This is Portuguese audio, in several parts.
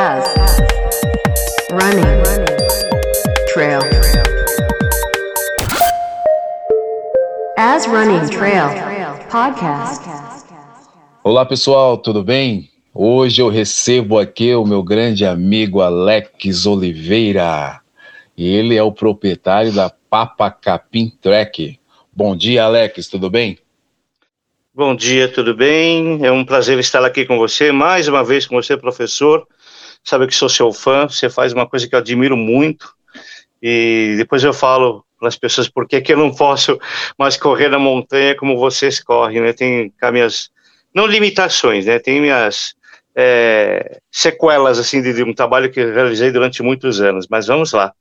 as running trail as running trail podcast. Olá pessoal, tudo bem? Hoje eu recebo aqui o meu grande amigo Alex Oliveira. Ele é o proprietário da Papa Capim Trek. Bom dia, Alex, tudo bem? Bom dia, tudo bem? É um prazer estar aqui com você, mais uma vez com você, professor. Sabe que sou seu fã, você faz uma coisa que eu admiro muito. E depois eu falo para as pessoas por que eu não posso mais correr na montanha como vocês correm, né? Tem minhas, não limitações, né? Tem minhas é, sequelas, assim, de, de um trabalho que realizei durante muitos anos. Mas vamos lá.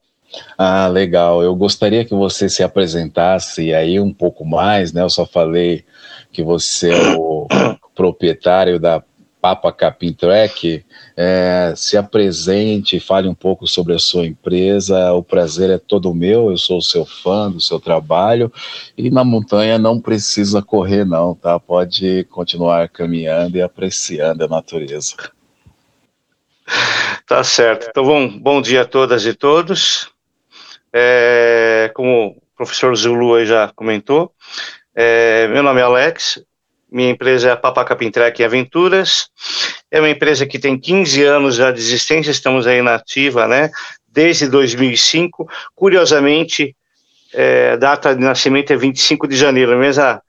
Ah, legal. Eu gostaria que você se apresentasse aí um pouco mais, né? Eu só falei que você é o proprietário da Papa Capim Trek, é, se apresente, fale um pouco sobre a sua empresa. O prazer é todo meu. Eu sou seu fã do seu trabalho e na montanha não precisa correr não, tá? Pode continuar caminhando e apreciando a natureza. Tá certo. Então, bom, bom dia a todas e todos. É, como o professor Zulu já comentou, é, meu nome é Alex, minha empresa é a Papacapim Trek Aventuras, é uma empresa que tem 15 anos já de existência, estamos aí na ativa, né, desde 2005, curiosamente, é, data de nascimento é 25 de janeiro, mesma,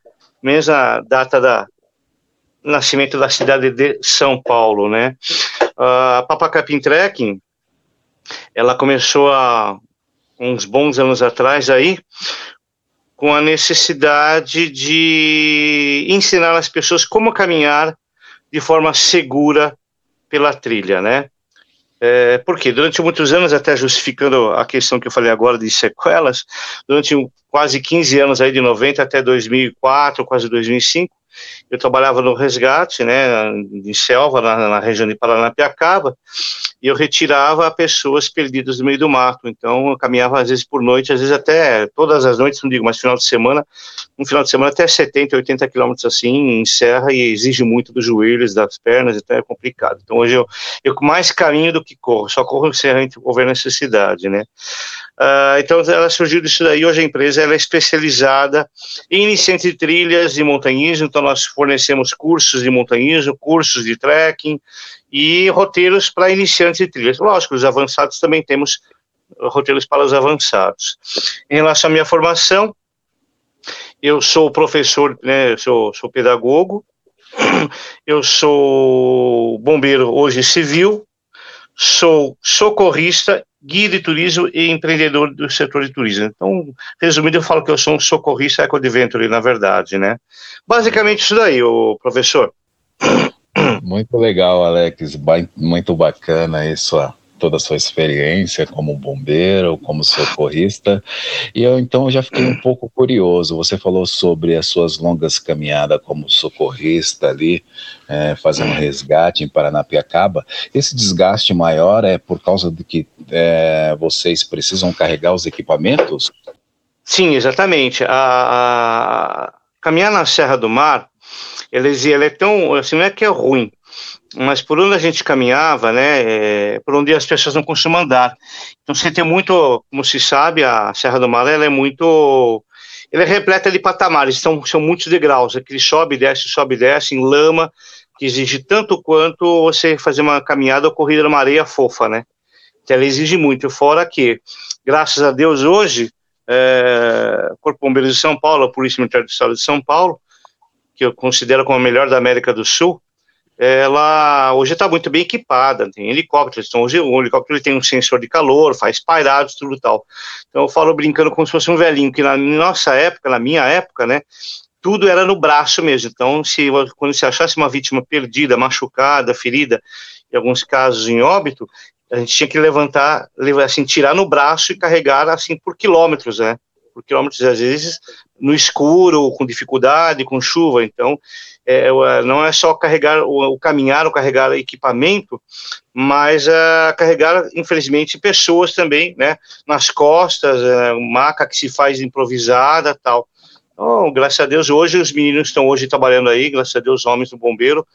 mesma data da nascimento da cidade de São Paulo, né. A Papacapim Trekking, ela começou há uns bons anos atrás aí, com a necessidade de ensinar as pessoas como caminhar de forma segura pela trilha, né? É, porque durante muitos anos, até justificando a questão que eu falei agora de sequelas, durante quase 15 anos aí de 90 até 2004, quase 2005, eu trabalhava no resgate, né, em selva, na, na região de Paranapiacaba, e eu retirava pessoas perdidas no meio do mato. Então, eu caminhava às vezes por noite, às vezes até todas as noites, não digo, mas final de semana, um final de semana até 70, 80 quilômetros assim, em serra, e exige muito dos joelhos, das pernas, então é complicado. Então, hoje eu, eu mais caminho do que corro, só corro em serra se houver necessidade, né. Uh, então, ela surgiu disso daí. Hoje a empresa ela é especializada em iniciantes de trilhas e montanhismo. Então, nós fornecemos cursos de montanhismo, cursos de trekking e roteiros para iniciantes de trilhas. Lógico, os avançados também temos roteiros para os avançados. Em relação à minha formação, eu sou professor, né, sou, sou pedagogo, eu sou bombeiro hoje civil, sou socorrista guia de turismo e empreendedor do setor de turismo. Então, resumindo, eu falo que eu sou um socorrista eco-adventure, na verdade, né? Basicamente isso daí, o professor. Muito legal, Alex, muito bacana isso, toda a sua experiência como bombeiro, como socorrista. E eu então já fiquei um pouco curioso. Você falou sobre as suas longas caminhadas como socorrista ali, é, fazendo resgate em Paranapiacaba. Esse desgaste maior é por causa de que é, vocês precisam carregar os equipamentos? Sim, exatamente. A, a caminhar na Serra do Mar, ela, ela é tão, assim, não é que é ruim, mas por onde a gente caminhava, né, é, por onde as pessoas não costumam andar. Então você tem muito, como se sabe, a Serra do Mar ela é muito, ela é repleta de patamares, então são muitos degraus, aquele sobe, desce, sobe, desce, em lama, que exige tanto quanto você fazer uma caminhada ou corrida numa areia fofa, né, então ela exige muito, fora que, graças a Deus, hoje, é, Corpo Bombeiro de São Paulo, a Polícia Militar do Estado de São Paulo, que eu considero como a melhor da América do Sul, ela hoje está muito bem equipada, tem helicópteros, então hoje o helicóptero tem um sensor de calor, faz pairados, tudo tal. Então eu falo brincando como se fosse um velhinho, que na nossa época, na minha época, né, tudo era no braço mesmo. Então, se quando se achasse uma vítima perdida, machucada, ferida, em alguns casos em óbito, a gente tinha que levantar, assim, tirar no braço e carregar assim por quilômetros, né? Por quilômetros, às vezes, no escuro, com dificuldade, com chuva. Então, é, é, não é só carregar o, o caminhar ou carregar equipamento, mas uh, carregar, infelizmente, pessoas também, né, nas costas, maca que se faz improvisada, tal. Então, graças a Deus, hoje os meninos estão hoje trabalhando aí, graças a Deus, homens do bombeiro,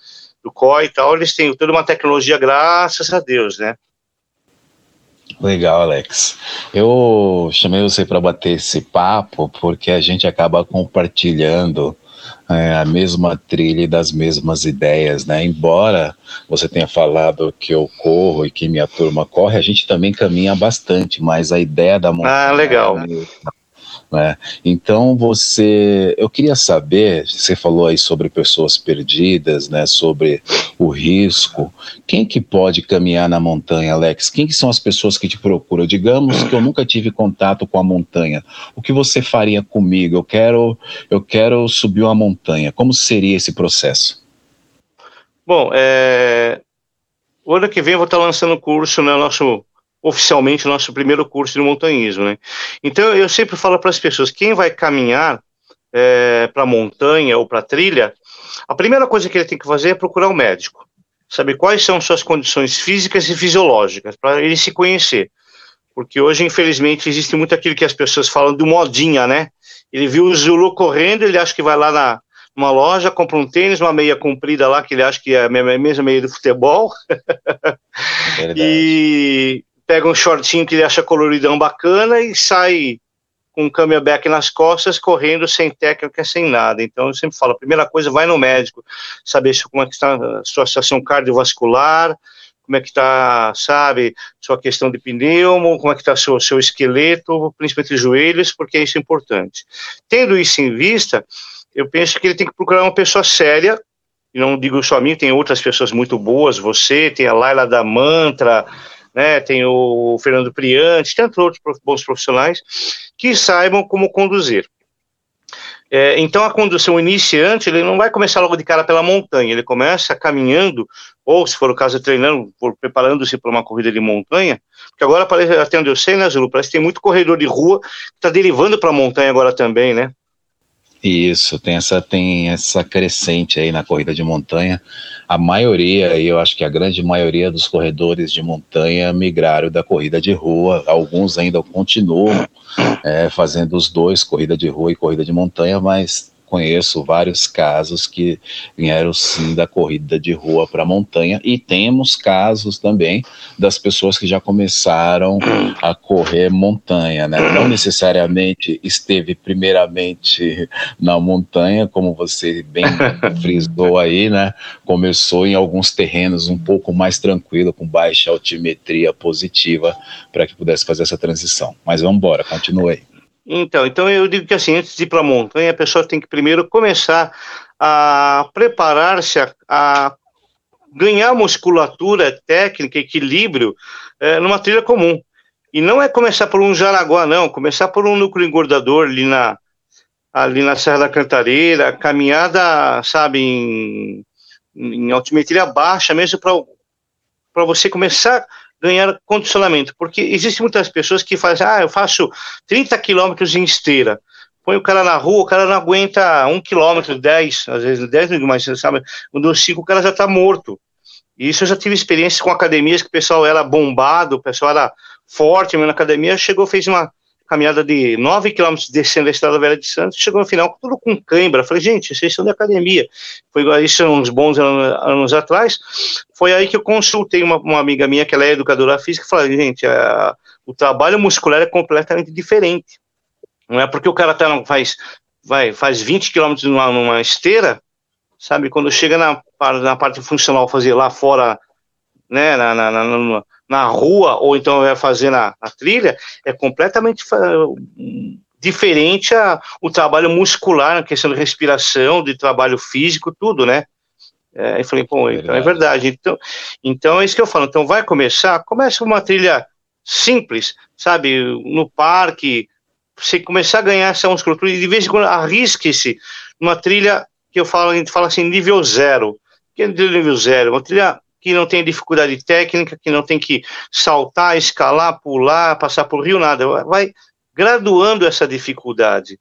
do COI e tal, eles têm toda uma tecnologia, graças a Deus, né? Legal, Alex. Eu chamei você para bater esse papo porque a gente acaba compartilhando é, a mesma trilha e das mesmas ideias, né? Embora você tenha falado que eu corro e que minha turma corre, a gente também caminha bastante, mas a ideia da montanha. Ah, legal. É né? Então você, eu queria saber, você falou aí sobre pessoas perdidas, né? Sobre o risco. Quem que pode caminhar na montanha, Alex? Quem que são as pessoas que te procuram? Digamos que eu nunca tive contato com a montanha. O que você faria comigo? Eu quero, eu quero subir uma montanha. Como seria esse processo? Bom, é, o ano que vem eu vou estar lançando curso no né, nosso oficialmente o nosso primeiro curso de montanhismo, né? Então eu sempre falo para as pessoas, quem vai caminhar é, para montanha ou para trilha, a primeira coisa que ele tem que fazer é procurar um médico, saber quais são suas condições físicas e fisiológicas para ele se conhecer, porque hoje infelizmente existe muito aquilo que as pessoas falam do modinha, né? Ele viu o Zulu correndo, ele acha que vai lá na uma loja, compra um tênis, uma meia comprida lá, que ele acha que é a mesma meia do futebol. É e pega um shortinho que ele acha coloridão bacana e sai com um camelback nas costas, correndo sem técnica, sem nada. Então, eu sempre falo, a primeira coisa, vai no médico, saber como é que está a sua situação cardiovascular, como é que está, sabe, sua questão de pneumo, como é que está seu, seu esqueleto, principalmente joelhos, porque isso é importante. Tendo isso em vista, eu penso que ele tem que procurar uma pessoa séria, e não digo só a mim, tem outras pessoas muito boas, você, tem a Laila da Mantra, né, tem o Fernando Priante, tem outros bons profissionais que saibam como conduzir. É, então, a condução iniciante, ele não vai começar logo de cara pela montanha, ele começa caminhando, ou se for o caso, treinando, preparando-se para uma corrida de montanha, porque agora, até onde eu sei, né, Zulu, parece que tem muito corredor de rua que está derivando para a montanha agora também, né? Isso, tem essa, tem essa crescente aí na corrida de montanha. A maioria, eu acho que a grande maioria dos corredores de montanha migraram da corrida de rua. Alguns ainda continuam é, fazendo os dois, corrida de rua e corrida de montanha, mas conheço vários casos que vieram sim da corrida de rua para montanha e temos casos também das pessoas que já começaram a correr montanha, né? Não necessariamente esteve primeiramente na montanha, como você bem frisou aí, né? Começou em alguns terrenos um pouco mais tranquilo, com baixa altimetria positiva, para que pudesse fazer essa transição. Mas vamos embora, continue aí. Então, então eu digo que assim, antes de ir para a montanha, a pessoa tem que primeiro começar a preparar-se a, a, ganhar musculatura, técnica, equilíbrio é, numa trilha comum. E não é começar por um Jaraguá, não, começar por um núcleo engordador ali na, ali na Serra da Cantareira, caminhada, sabe, em, em altimetria baixa, mesmo para você começar ganhar condicionamento, porque existem muitas pessoas que fazem, ah, eu faço 30 quilômetros em esteira, põe o cara na rua, o cara não aguenta um quilômetro, 10, às vezes 10, mas sabe, eu sigo o cara já está morto. E isso eu já tive experiência com academias que o pessoal era bombado, o pessoal era forte na academia, chegou, fez uma caminhada de 9 quilômetros descendo a Estrada Velha de Santos, chegou no final tudo com cãibra. Falei, gente, vocês são de academia. Foi isso uns bons anos, anos, atrás. Foi aí que eu consultei uma, uma amiga minha, que ela é educadora física, e falei, gente, a, o trabalho muscular é completamente diferente. Não é porque o cara tá, faz, vai, faz 20 quilômetros numa, numa esteira, sabe, quando chega na, na parte funcional, fazer lá fora, né, na, na, na na rua ou então vai fazer na, na trilha, é completamente diferente a, o trabalho muscular, na questão de respiração, de trabalho físico, tudo, né? É, eu falei, pô, então é verdade. Então, então é isso que eu falo. Então vai começar, começa uma trilha simples, sabe, no parque, você começar a ganhar essa musculatura e de vez em quando arrisque-se numa trilha que eu falo, a gente fala assim, nível zero. Que é nível zero? Uma trilha que não tem dificuldade técnica, que não tem que saltar, escalar, pular, passar por rio, nada. Vai graduando essa dificuldade.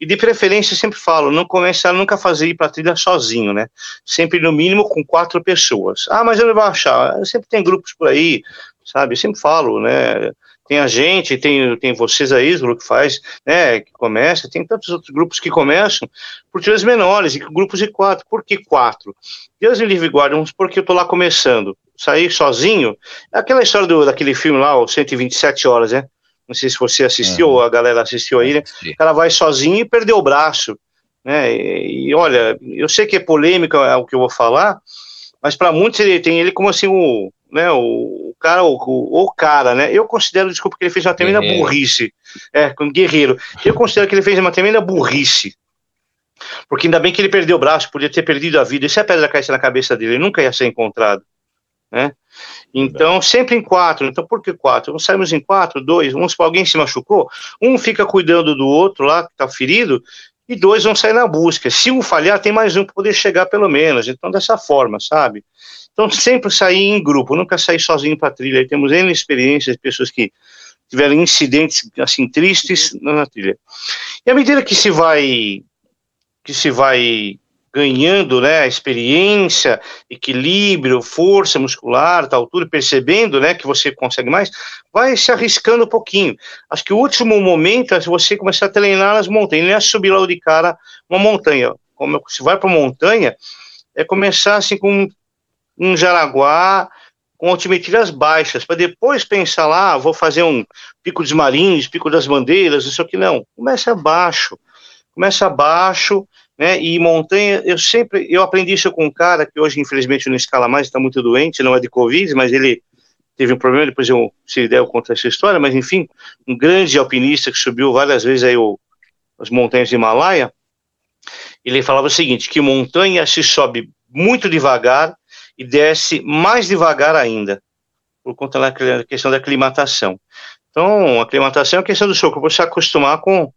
E de preferência, sempre falo, não começar nunca a fazer ir para trilha sozinho, né? Sempre no mínimo com quatro pessoas. Ah, mas eu não vou achar. Sempre tem grupos por aí, sabe? Eu sempre falo, né? Tem a gente, tem, tem vocês aí, o que faz, né, que começa, tem tantos outros grupos que começam por trilhas menores, e grupos de quatro. Por que quatro? Deus me livre guarda, porque eu tô lá começando. Sair sozinho, é aquela história do, daquele filme lá, o 127 horas, né? Não sei se você assistiu uhum. ou a galera assistiu aí, né? O cara vai sozinho e perdeu o braço, né? E, e olha, eu sei que é polêmica é o que eu vou falar, mas para muitos ele tem ele como assim o, né, o, cara, o, o, cara, né? Eu considero, desculpa, que ele fez uma tremenda guerreiro. burrice. É, com guerreiro. Eu considero que ele fez uma tremenda burrice. Porque ainda bem que ele perdeu o braço, podia ter perdido a vida. E se a pedra caísse na cabeça dele, ele nunca ia ser encontrado. Né? Então, sempre em quatro. Então, por que quatro? Nós saímos em quatro, dois, um, se alguém se machucou, um fica cuidando do outro lá, que está ferido, e dois vão sair na busca. Se um falhar, tem mais um para poder chegar pelo menos. Então, dessa forma, sabe? Então, sempre sair em grupo, nunca sair sozinho para trilha. Aí temos N experiências de pessoas que tiveram incidentes, assim, tristes na trilha. E à medida que se vai, que se vai ganhando, né, experiência, equilíbrio, força muscular, tal, tudo, percebendo, né, que você consegue mais, vai se arriscando um pouquinho. Acho que o último momento é você começar a treinar nas montanhas, não é subir logo de cara uma montanha. Como se vai para montanha, é começar assim com um Jaraguá com altimetrias baixas, para depois pensar lá, ah, vou fazer um Pico dos Marins, Pico das Bandeiras, isso aqui não. Começa abaixo, começa abaixo, né? E montanha, eu sempre, eu aprendi isso com um cara que hoje infelizmente não escala mais, está muito doente, não é de Covid, mas ele teve um problema, depois eu, se der eu conto essa história, mas enfim, um grande alpinista que subiu várias vezes aí o, as montanhas de Himalaia, ele falava o seguinte, que montanha se sobe muito devagar e desce mais devagar ainda, por conta da questão da aclimatação. Então, a aclimatação é a questão do seu corpo se acostumar com,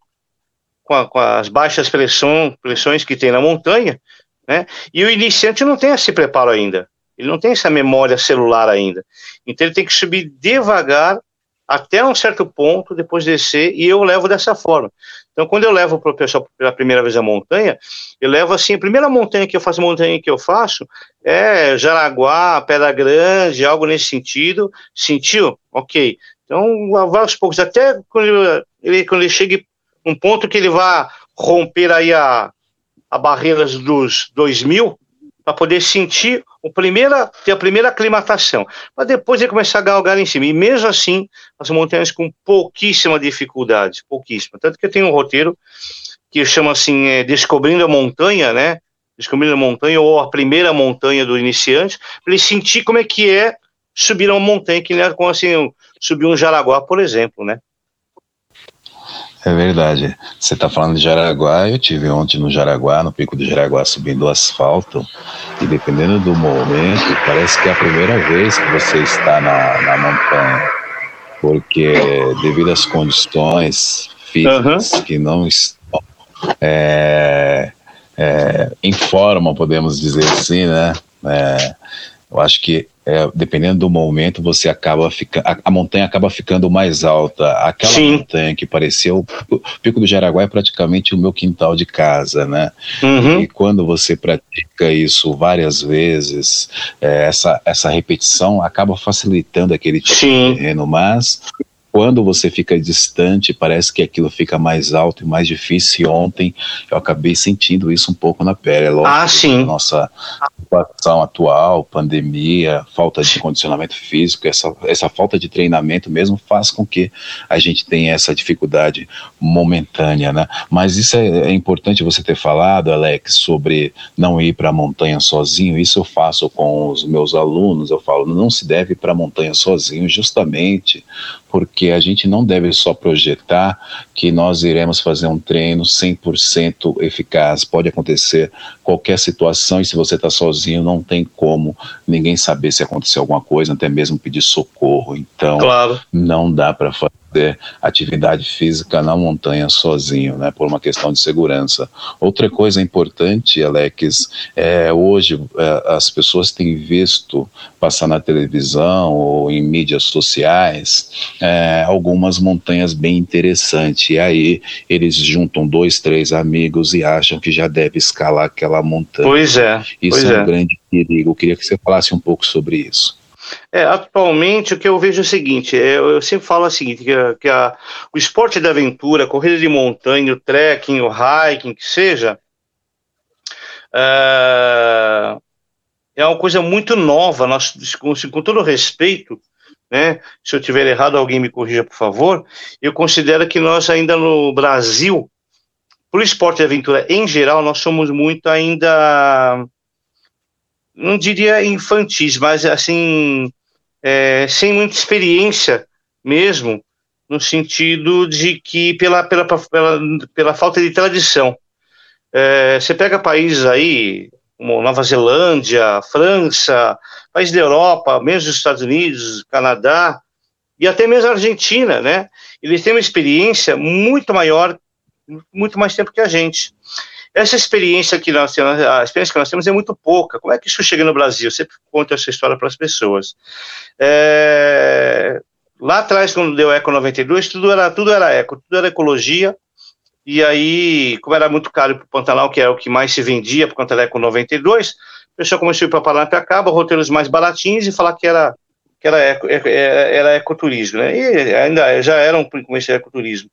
com, a, com, as baixas pressão, pressões que tem na montanha, né? E o iniciante não tem esse preparo ainda, ele não tem essa memória celular ainda. Então, ele tem que subir devagar até um certo ponto, depois descer, e eu levo dessa forma. Então, quando eu levo para o pessoal pela primeira vez a montanha, eu levo assim, a primeira montanha que eu faço, montanha que eu faço, é Jaraguá, Pedra Grande, algo nesse sentido. Sentiu? Ok. Então, vai aos poucos, até quando ele, quando ele chega um ponto que ele vai romper aí a, a barreira dos 2000, para poder sentir o primeira, ter a primeira aclimatação, para depois ele começar a galgar em cima. E mesmo assim, as montanhas com pouquíssima dificuldade, pouquíssima. Tanto que eu tenho um roteiro que chama assim, é, Descobrindo a Montanha, né? Descobrindo a Montanha, ou a primeira montanha do iniciante, para ele sentir como é que é subir uma montanha, que nem é como assim, subir um Jaraguá, por exemplo, né? É verdade. Você está falando de Jaraguá, eu tive ontem no Jaraguá, no pico do Jaraguá, subindo o asfalto, e dependendo do momento, parece que é a primeira vez que você está na, na montanha, porque devido às condições físicas uhum. que não estão é, é, em forma, podemos dizer assim, né? É, eu acho que é, dependendo do momento, você acaba ficando. A, montanha acaba ficando mais alta. Aquela Sim. montanha que parecia o, o, Pico do Jaraguá é praticamente o meu quintal de casa, né? Uhum. E quando você pratica isso várias vezes, é, essa, essa repetição acaba facilitando aquele tipo Sim. de terreno, mas quando você fica distante, parece que aquilo fica mais alto e mais difícil. E ontem eu acabei sentindo isso um pouco na pele. É lógico, ah, sim. Nossa situação atual, pandemia, falta de condicionamento físico, essa, essa falta de treinamento mesmo faz com que a gente tenha essa dificuldade momentânea, né? Mas isso é, é importante você ter falado, Alex, sobre não ir para a montanha sozinho. Isso eu faço com os meus alunos. Eu falo, não se deve ir para a montanha sozinho, justamente porque a gente não deve só projetar que nós iremos fazer um treino 100% eficaz. Pode acontecer qualquer situação e se você está sozinho, não tem como ninguém saber se aconteceu alguma coisa, até mesmo pedir socorro. Então, claro. não dá para fazer fazer atividade física na montanha sozinho, né, por uma questão de segurança. Outra coisa importante, Alex, é hoje é, as pessoas têm visto passar na televisão ou em mídias sociais é, algumas montanhas bem interessantes. E aí eles juntam dois, três amigos e acham que já deve escalar aquela montanha. Pois é. Isso pois é um é. grande perigo. Eu queria que você falasse um pouco sobre isso. É, atualmente o que eu vejo é o seguinte, é, eu sempre falo o seguinte, que, a, que a, o esporte da aventura, a corrida de montanha, o trekking, o hiking, que seja, é, é uma coisa muito nova, nós, com, com todo respeito, né, se eu tiver errado, alguém me corrija, por favor, eu considero que nós ainda no Brasil, para o esporte de aventura em geral, nós somos muito ainda não diria infantis, mas assim, é, sem muita experiência mesmo, no sentido de que pela, pela, pela, pela falta de tradição. É, você pega países aí, como Nova Zelândia, França, países da Europa, mesmo os Estados Unidos, Canadá, e até mesmo a Argentina, né? Eles têm uma experiência muito maior, muito mais tempo que a gente. Essa experiência que nós temos, a experiência que nós temos é muito pouca. Como é que isso chega no Brasil? Eu sempre conto essa história para as pessoas. É, lá atrás, quando deu Eco 92, tudo era, tudo era eco, tudo era ecologia. E aí, como era muito caro para o Pantanal, que era o que mais se vendia por conta da Eco 92, o pessoal começou a ir para Paranapiacaba, roteiros mais baratinhos e falar que era que era, eco, era ecoturismo, né? E ainda já era um começo de ecoturismo.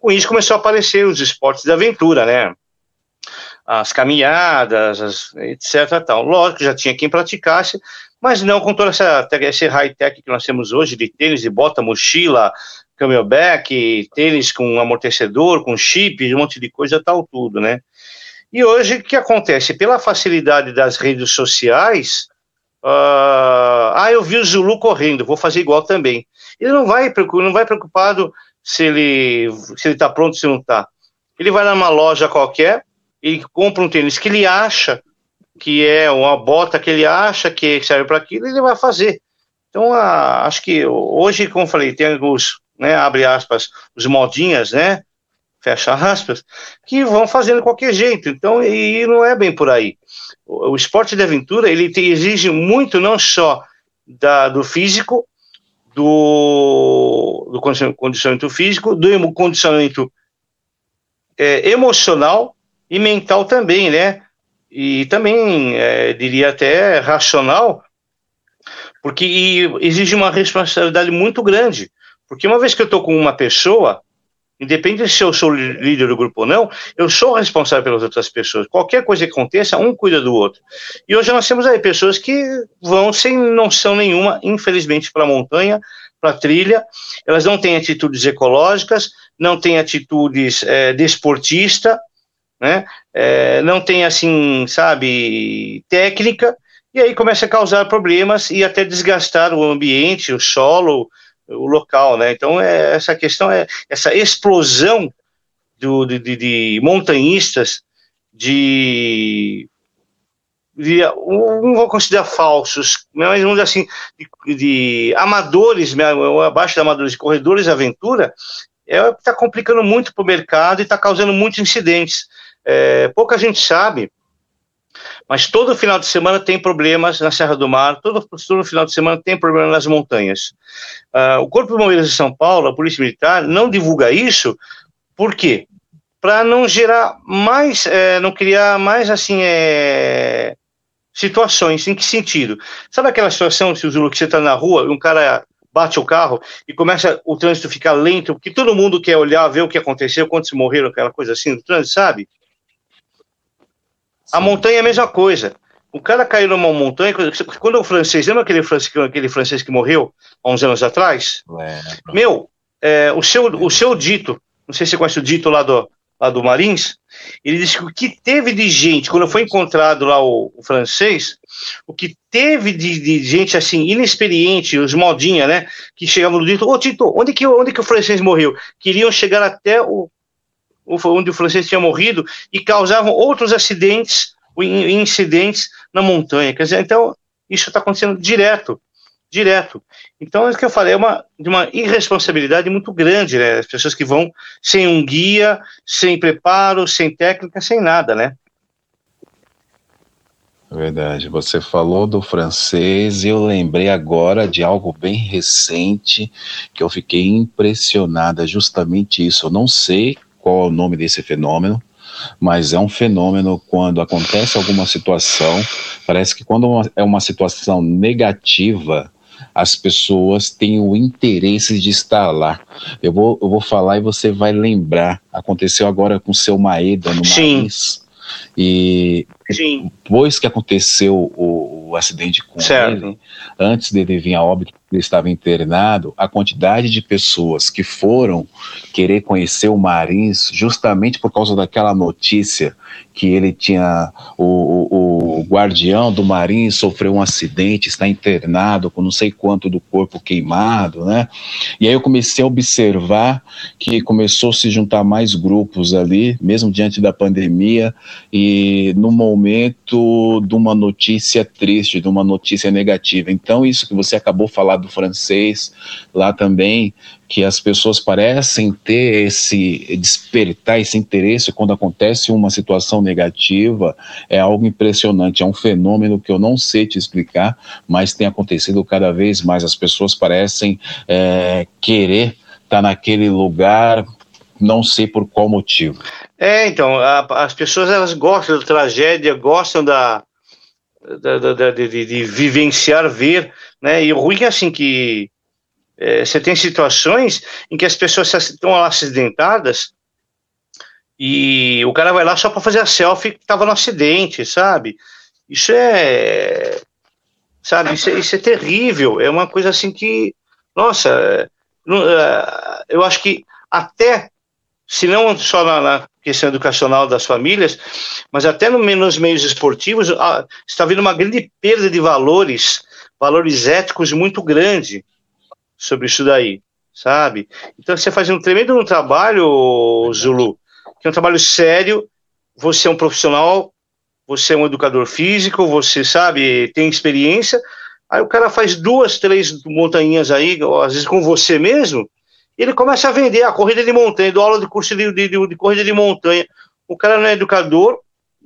Com isso começou a aparecer os esportes de aventura, né? As caminhadas, as, etc. Tal. Lógico, já tinha quem praticasse, mas não com toda essa, esse high-tech que nós temos hoje, de tênis de bota, mochila, camelback, tênis com amortecedor, com chip, um monte de coisa, tal, tudo, né? E hoje, o que acontece? Pela facilidade das redes sociais, uh, ah, eu vi o Zulu correndo, vou fazer igual também. Ele não vai, não vai preocupado se ele se ele está pronto, se não está. Ele vai numa loja qualquer, e compra um tênis que ele acha que é uma bota que ele acha que serve para aquilo, ele vai fazer. Então, a, acho que hoje, como falei, tem os, né, abre aspas, os modinhas, né, fecha aspas, que vão fazendo de qualquer jeito. Então, e não é bem por aí. O, o esporte de aventura, ele te, exige muito, não só da, do físico, do, do condicionamento físico, do condicionamento é, emocional, e mental também, né? E também, é, diria até racional, porque exige uma responsabilidade muito grande. Porque uma vez que eu estou com uma pessoa, independente se eu sou líder do grupo ou não, eu sou responsável pelas outras pessoas. Qualquer coisa que aconteça, um cuida do outro. E hoje nós temos aí pessoas que vão sem noção nenhuma, infelizmente, para a montanha, para a trilha, elas não têm atitudes ecológicas, não têm atitudes é, desportista, né? É, não tem assim, sabe, técnica, e aí começa a causar problemas e até desgastar o ambiente, o solo, o local, né? Então é, essa questão é essa explosão do, de, de montanhistas de, de não vou considerar falsos, mas vamos dizer assim, de, de amadores, abaixo de amadores, de corredores de aventura, é está complicando muito para o mercado e está causando muitos incidentes. É, pouca gente sabe, mas todo final de semana tem problemas na Serra do Mar, todo, todo final de semana tem problema nas montanhas. Uh, o Corpo de Bombeiros de São Paulo, a Polícia Militar, não divulga isso, por quê? Para não gerar mais, é, não criar mais, assim, é, situações. Em que sentido? Sabe aquela situação, se o que você está na rua e um cara bate o carro e começa o trânsito ficar lento, porque todo mundo quer olhar, ver o que aconteceu, quantos morreram, aquela coisa assim no trânsito, sabe? A montanha é a mesma coisa. O cara caiu numa montanha, quando o francês, lembra aquele francês, aquele francês que morreu há uns anos atrás? Meu, é, o, seu, o seu dito, não sei se você conhece o dito lá do, lá do Marins, ele disse que o que teve de gente, quando foi encontrado lá o, o francês, o que teve de, de, gente assim, inexperiente, os modinha, né, que chegavam no dito, ô Tito, onde que, onde que o francês morreu? Queriam chegar até o, onde o francês tinha morrido, e causavam outros acidentes, incidentes na montanha. Quer dizer, então, isso está acontecendo direto, direto. Então, é o que eu falei, é uma, de uma irresponsabilidade muito grande, né? As pessoas que vão sem um guia, sem preparo, sem técnica, sem nada, né? Verdade. Você falou do francês e eu lembrei agora de algo bem recente que eu fiquei impressionada, justamente isso. Eu não sei qual é o nome desse fenômeno, mas é um fenômeno quando acontece alguma situação, parece que quando é uma situação negativa, as pessoas têm o interesse de estar lá. Eu vou, eu vou falar e você vai lembrar. Aconteceu agora com o seu Maeda no Sim. E Sim. depois que aconteceu o, o acidente com Certo. ele, antes dele vir a óbito, ele estava internado, a quantidade de pessoas que foram querer conhecer o Marins justamente por causa daquela notícia que ele tinha o, o, o guardião do Marins sofreu um acidente, está internado com não sei quanto do corpo queimado, né? E aí eu comecei a observar que começou a se juntar mais grupos ali, mesmo diante da pandemia, e no momento de uma notícia triste, de uma notícia negativa. Então, isso que você acabou de falar do francês lá também, que as pessoas parecem ter esse despertar esse interesse quando acontece uma situação negativa, é algo impressionante, é um fenômeno que eu não sei te explicar, mas tem acontecido cada vez mais. As pessoas parecem é, querer estar naquele lugar, não sei por qual motivo. É, então, a, as pessoas elas gostam da tragédia, gostam da, da, da- de, de- vivenciar, ver, né? E o ruim é assim que é, você tem situações em que as pessoas estão lá acidentadas e o cara vai lá só para fazer a selfie que estava no acidente, sabe? Isso é, sabe? Isso, é- isso é terrível. É uma coisa assim que, nossa, é, é, eu acho que até se não só na, na questão educacional das famílias, mas até no, nos meios esportivos, está havendo uma grande perda de valores, valores éticos muito grande sobre isso daí, sabe? Então você faz um tremendo trabalho, Zulu, que é um trabalho sério, você é um profissional, você é um educador físico, você sabe, tem experiência, aí o cara faz duas, três montanhas aí, às vezes com você mesmo, ele começa a vender a corrida de montanha, dou aula de curso de, de, de- de corrida de montanha. O cara não é educador,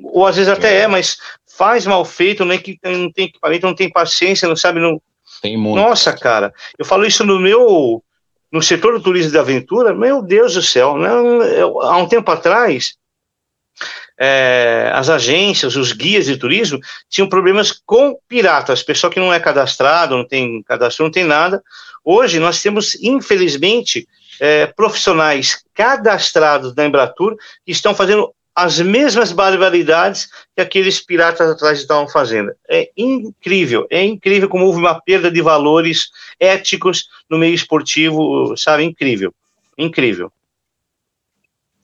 ou às vezes até é, mas faz mal feito, né, que não tem equipamento, não tem paciência, não sabe, não... Tem muito. Nossa, cara, eu falo isso no meu, no setor do turismo e da aventura, meu Deus do céu, não, eu- há um tempo atrás, é, as agências, os guias de turismo tinham problemas com piratas, pessoal que não é cadastrado, não tem cadastro, não tem nada. Hoje nós temos, infelizmente, é, profissionais cadastrados da Embratur que estão fazendo as mesmas barbaridades que aqueles piratas atrás estavam fazendo. É incrível, é incrível como houve uma perda de valores éticos no meio esportivo, sabe? Incrível, incrível.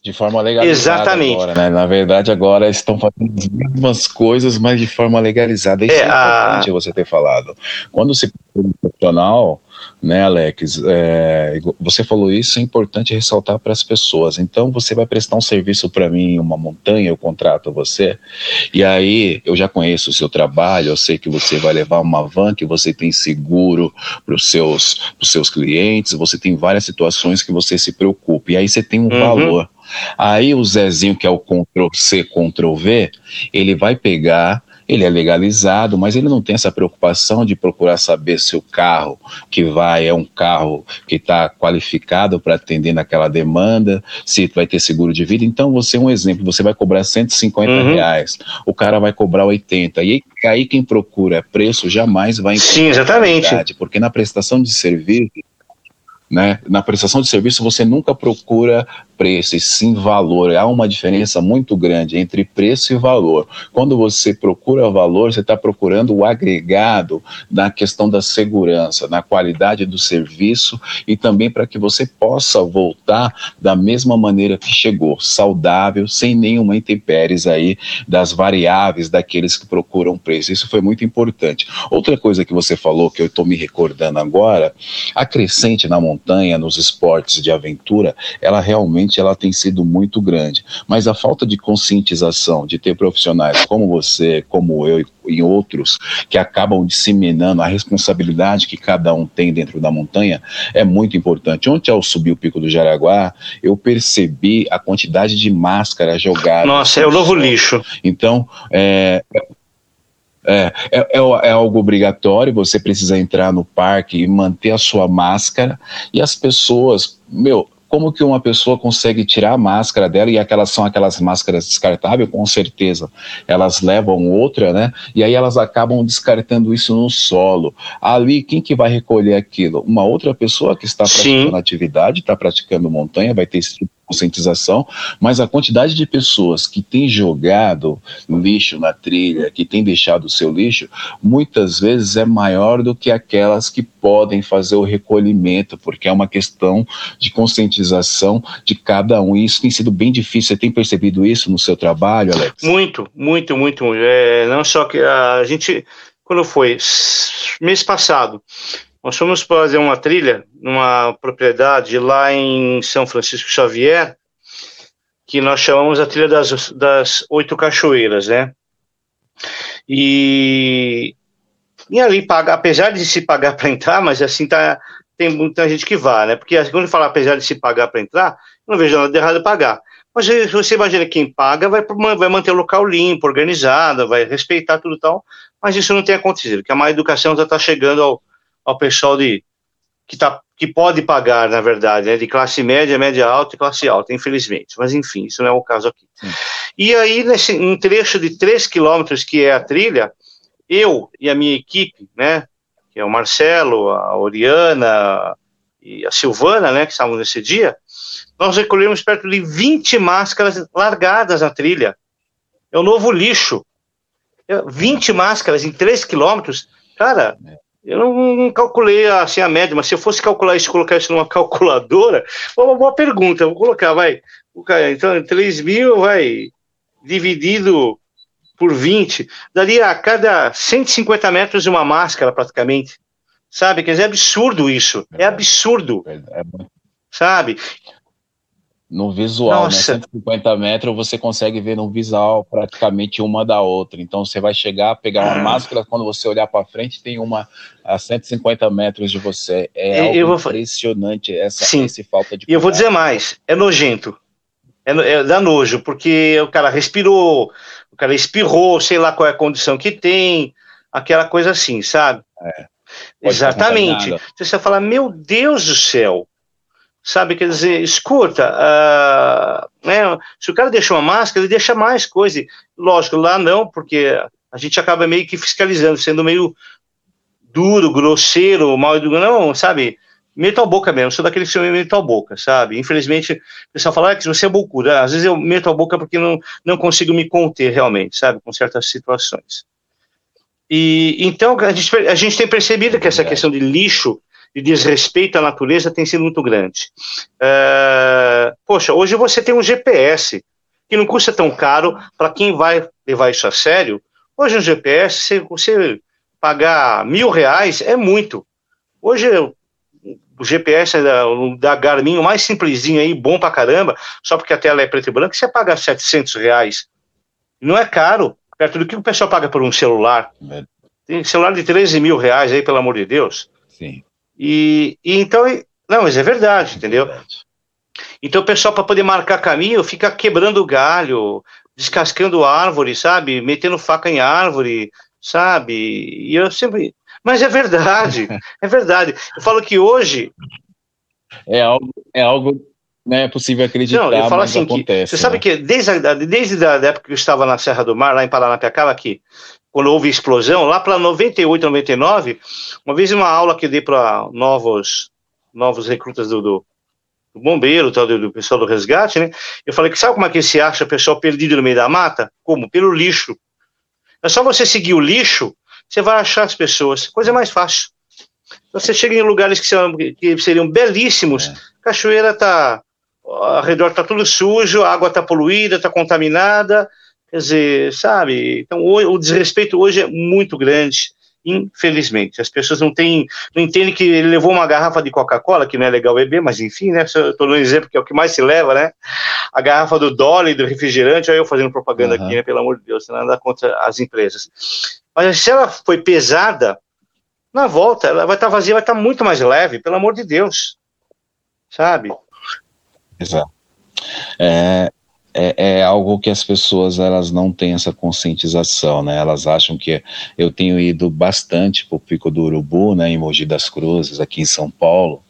De forma legalizada Exatamente. agora, né? Na verdade, agora estão fazendo as mesmas coisas, mas de forma legalizada. Isso é, É, a- importante você ter falado. Quando se um profissional, né, Alex, é, você falou isso, é importante ressaltar para as pessoas. Então, você vai prestar um serviço para mim em uma montanha, eu contrato você, e aí eu já conheço o seu trabalho, eu sei que você vai levar uma van, que você tem seguro para os seus, pros seus clientes, você tem várias situações que você se preocupa, e aí você tem um Uhum. valor. Aí o Zezinho, que é o Ctrl C, Ctrl V, ele vai pegar, ele é legalizado, mas ele não tem essa preocupação de procurar saber se o carro que vai é um carro que está qualificado para atender naquela demanda, se vai ter seguro de vida. Então, você é um exemplo, você vai cobrar 150 Uhum. reais, o cara vai cobrar 80. E aí, quem procura preço jamais vai encontrar Sim, exatamente. porque na prestação de serviço, né, na prestação de serviço você nunca procura preço e sim valor. Há uma diferença muito grande entre preço e valor. Quando você procura valor, você está procurando o agregado na questão da segurança, na qualidade do serviço e também para que você possa voltar da mesma maneira que chegou, saudável, sem nenhuma intempéries aí das variáveis daqueles que procuram preço. Isso foi muito importante. Outra coisa que você falou que eu estou me recordando agora, a crescente na montanha, nos esportes de aventura, ela realmente ela tem sido muito grande. Mas a falta de conscientização de ter profissionais como você, como eu e outros que acabam disseminando a responsabilidade que cada um tem dentro da montanha é muito importante. Ontem, ao subir o pico do Jaraguá, eu percebi a quantidade de máscara jogada. Nossa, é o novo lixo. Então, é, é, é, é, algo obrigatório, você precisa entrar no parque e manter a sua máscara, e as pessoas, meu, como que uma pessoa consegue tirar a máscara dela e aquelas são aquelas máscaras descartáveis, com certeza elas levam outra, né? E aí elas acabam descartando isso no solo. Ali, quem que vai recolher aquilo? Uma outra pessoa que está praticando Sim. atividade, está praticando montanha, vai ter esse tipo conscientização, mas a quantidade de pessoas que tem jogado lixo na trilha, que tem deixado o seu lixo, muitas vezes é maior do que aquelas que podem fazer o recolhimento, porque é uma questão de conscientização de cada um. E isso tem sido bem difícil. Você tem percebido isso no seu trabalho, Alex? Muito, muito, muito. É, não só que a gente, quando foi mês passado, nós fomos fazer uma trilha numa propriedade lá em São Francisco Xavier, que nós chamamos a trilha das, das oito cachoeiras, né? E, e ali paga, apesar de se pagar para entrar, mas assim tá, tem muita gente que vai, né? Porque quando fala apesar de se pagar para entrar, não vejo nada de errado pagar. Mas você imagina quem paga vai, vai manter o local limpo, organizado, vai respeitar tudo e tal, mas isso não tem acontecido, porque a má educação já está chegando ao, ao pessoal de que, tá, que pode pagar, na verdade, né, de classe média, média alta e classe alta, infelizmente. Mas, enfim, isso não é o caso aqui. Sim. E aí, nesse um trecho de 3 quilômetros, que é a trilha, eu e a minha equipe, né, que é o Marcelo, a Oriana e a Silvana, né, que estavam nesse dia, nós recolhemos perto de 20 máscaras largadas na trilha. É o novo lixo. 20 máscaras em 3 quilômetros. Cara, é. Eu não, não, calculei assim a média, mas se eu fosse calcular isso, colocar isso numa calculadora, uma boa pergunta. Vou colocar, vai. Então, 3 mil, vai, dividido por 20, daria a cada 150 metros uma máscara, praticamente. Sabe? Quer dizer, é absurdo isso. É absurdo. É, é sabe? No visual, né? Nossa. né? 150 metros você consegue ver no visual praticamente uma da outra. Então você vai chegar, pegar uma ah. máscara, quando você olhar para frente tem uma a 150 metros de você. É algo vou... impressionante essa, Sim. esse falta de. E eu vou dizer mais, é nojento. É, é, dá nojo, porque o cara respirou, o cara espirrou, sei lá qual é a condição que tem, aquela coisa assim, sabe? É. Exatamente. Você fala, meu Deus do céu, sabe? Quer dizer, escuta, uh, né, se o cara deixa uma máscara, ele deixa mais coisa. Lógico, lá não, porque a gente acaba meio que fiscalizando, sendo meio duro, grosseiro, mal educado, não, sabe? Meto a boca mesmo, sou daquele filme meto a boca, sabe? Infelizmente, o pessoal fala ah, que você é bocuda. Às vezes eu meto a boca porque não, não consigo me conter realmente, sabe? Com certas situações. E então a gente, a gente tem percebido que essa questão de lixo de desrespeito à natureza tem sido muito grande. É, poxa, hoje você tem um GPS que não custa tão caro para quem vai levar isso a sério. Hoje um GPS, se você pagar mil reais, é muito. Hoje o GPS da, da Garmin, o mais simplesinho aí, bom pra caramba, só porque a tela é preto e branco, você paga 700 reais. Não é caro, perto do que o pessoal paga por um celular. É. Tem celular de 13 mil reais aí, pelo amor de Deus. Sim. E, e então, não, mas é verdade, entendeu? É verdade. Então o pessoal, para poder marcar caminho, fica quebrando galho, descascando árvore, sabe? Metendo faca em árvore, sabe? E eu sempre. Mas é verdade, é verdade. Eu falo que hoje. É algo, é algo não é possível acreditar. Não, eu falo assim, acontece, que, você né? sabe que desde a, desde a época que eu estava na Serra do Mar, lá em Paranapiacaba, aqui, quando houve explosão, lá para 98, 99, uma vez uma aula que eu dei para novos, novos recrutas do, do, do bombeiro, tal, do, do, pessoal do resgate, né? Eu falei que sabe como é que se acha pessoal perdido no meio da mata? Como? Pelo lixo. É só você seguir o lixo, você vai achar as pessoas. Coisa mais fácil. Você chega em lugares que, são, que seriam belíssimos, é. cachoeira está ao redor está tudo sujo, a água está poluída, está contaminada, Quer dizer, sabe? Então, o, o desrespeito hoje é muito grande infelizmente. As pessoas não têm, não entendem que ele levou uma garrafa de Coca-Cola, que não é legal beber, mas enfim, né? Estou dando um exemplo que é o que mais se leva, né? A garrafa do Dolly, do refrigerante, olha eu fazendo propaganda uhum. aqui, né? Pelo amor de Deus, nada contra as empresas. Mas se ela foi pesada, na volta, ela vai estar tá vazia, vai estar tá muito mais leve, pelo amor de Deus. Sabe? Exato. É, é, é, algo que as pessoas elas não têm essa conscientização, né? Elas acham que eu tenho ido bastante para o Pico do Urubu, né, em Mogi das Cruzes, aqui em São Paulo,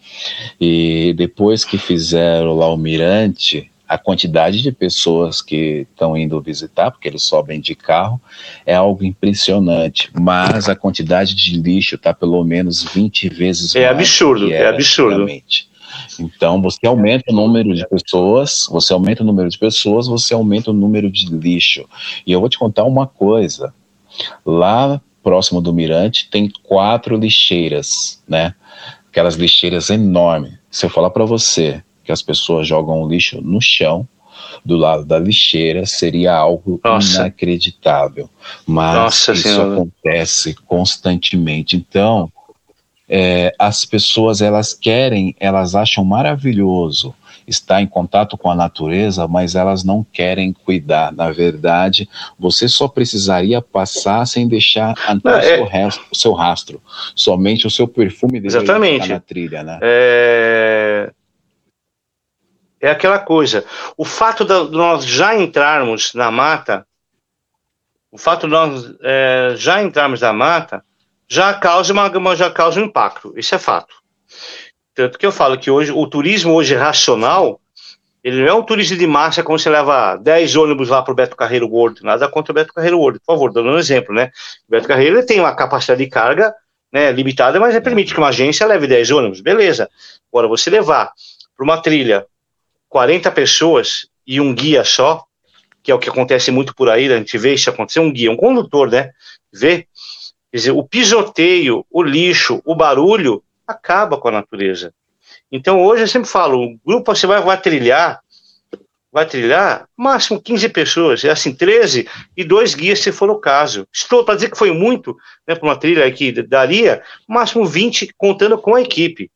e depois que fizeram lá o Mirante, a quantidade de pessoas que estão indo visitar, porque eles sobem de carro, é algo impressionante. Mas a quantidade de lixo está pelo menos 20 vezes é mais. Absurdo, é absurdo, é absurdo. Então, você aumenta o número de pessoas, você aumenta o número de pessoas, você aumenta o número de lixo. E eu vou te contar uma coisa. Lá próximo do Mirante tem quatro lixeiras, né? Aquelas lixeiras enormes. Se eu falar para você que as pessoas jogam o lixo no chão, do lado da lixeira, seria algo Nossa. inacreditável. Mas Nossa isso senhora. acontece constantemente. Então, é, as pessoas elas querem, elas acham maravilhoso estar em contato com a natureza, mas elas não querem cuidar. Na verdade, você só precisaria passar sem deixar não, o, seu é... resto, o, seu rastro. Somente o seu perfume Exatamente. na trilha, né? É... é aquela coisa. O fato de nós já entrarmos na mata, o fato de nós é, já entrarmos na mata, já causa, uma, já causa um impacto. Isso é fato. Tanto que eu falo que hoje o turismo hoje racional, ele não é um turismo de massa como você leva 10 ônibus lá para o Beto Carreiro World, nada contra o Beto Carreiro World, por favor, dando um exemplo, né? O Beto Carreiro tem uma capacidade de carga né, limitada, mas permite que uma agência leve 10 ônibus, beleza. Agora, você levar para uma trilha 40 pessoas e um guia só, que é o que acontece muito por aí, a gente vê isso acontecer, um guia, um condutor, né? Vê, Quer dizer, o pisoteio, o lixo, o barulho acaba com a natureza. Então hoje eu sempre falo, o grupo você vai, vai trilhar, vai trilhar, máximo 15 pessoas, é assim, 13 e dois guias se for o caso. Estou para dizer que foi muito, né, para uma trilha aqui daria, máximo 20 contando com a equipe.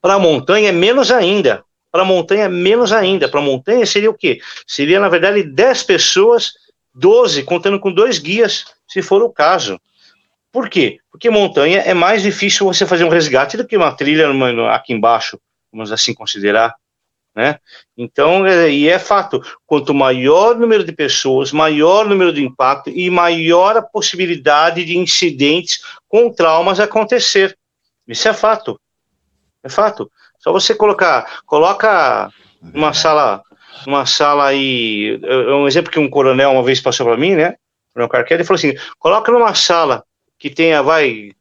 Para a montanha é menos ainda. Para a montanha é menos ainda. Para a montanha seria o quê? Seria, na verdade, 10 pessoas, 12, contando com dois guias, se for o caso. Por quê? Porque montanha é mais difícil você fazer um resgate do que uma trilha numa, aqui embaixo, vamos assim considerar. Né? Então, é, e é fato, quanto maior o número de pessoas, maior o número de impacto e maior a possibilidade de incidentes com traumas acontecer. Isso é fato. É fato. Só você colocar, coloca uma sala, uma sala aí, é um exemplo que um coronel uma vez passou para mim, né? O Carquer, ele falou assim: coloca numa sala que tenha, vai,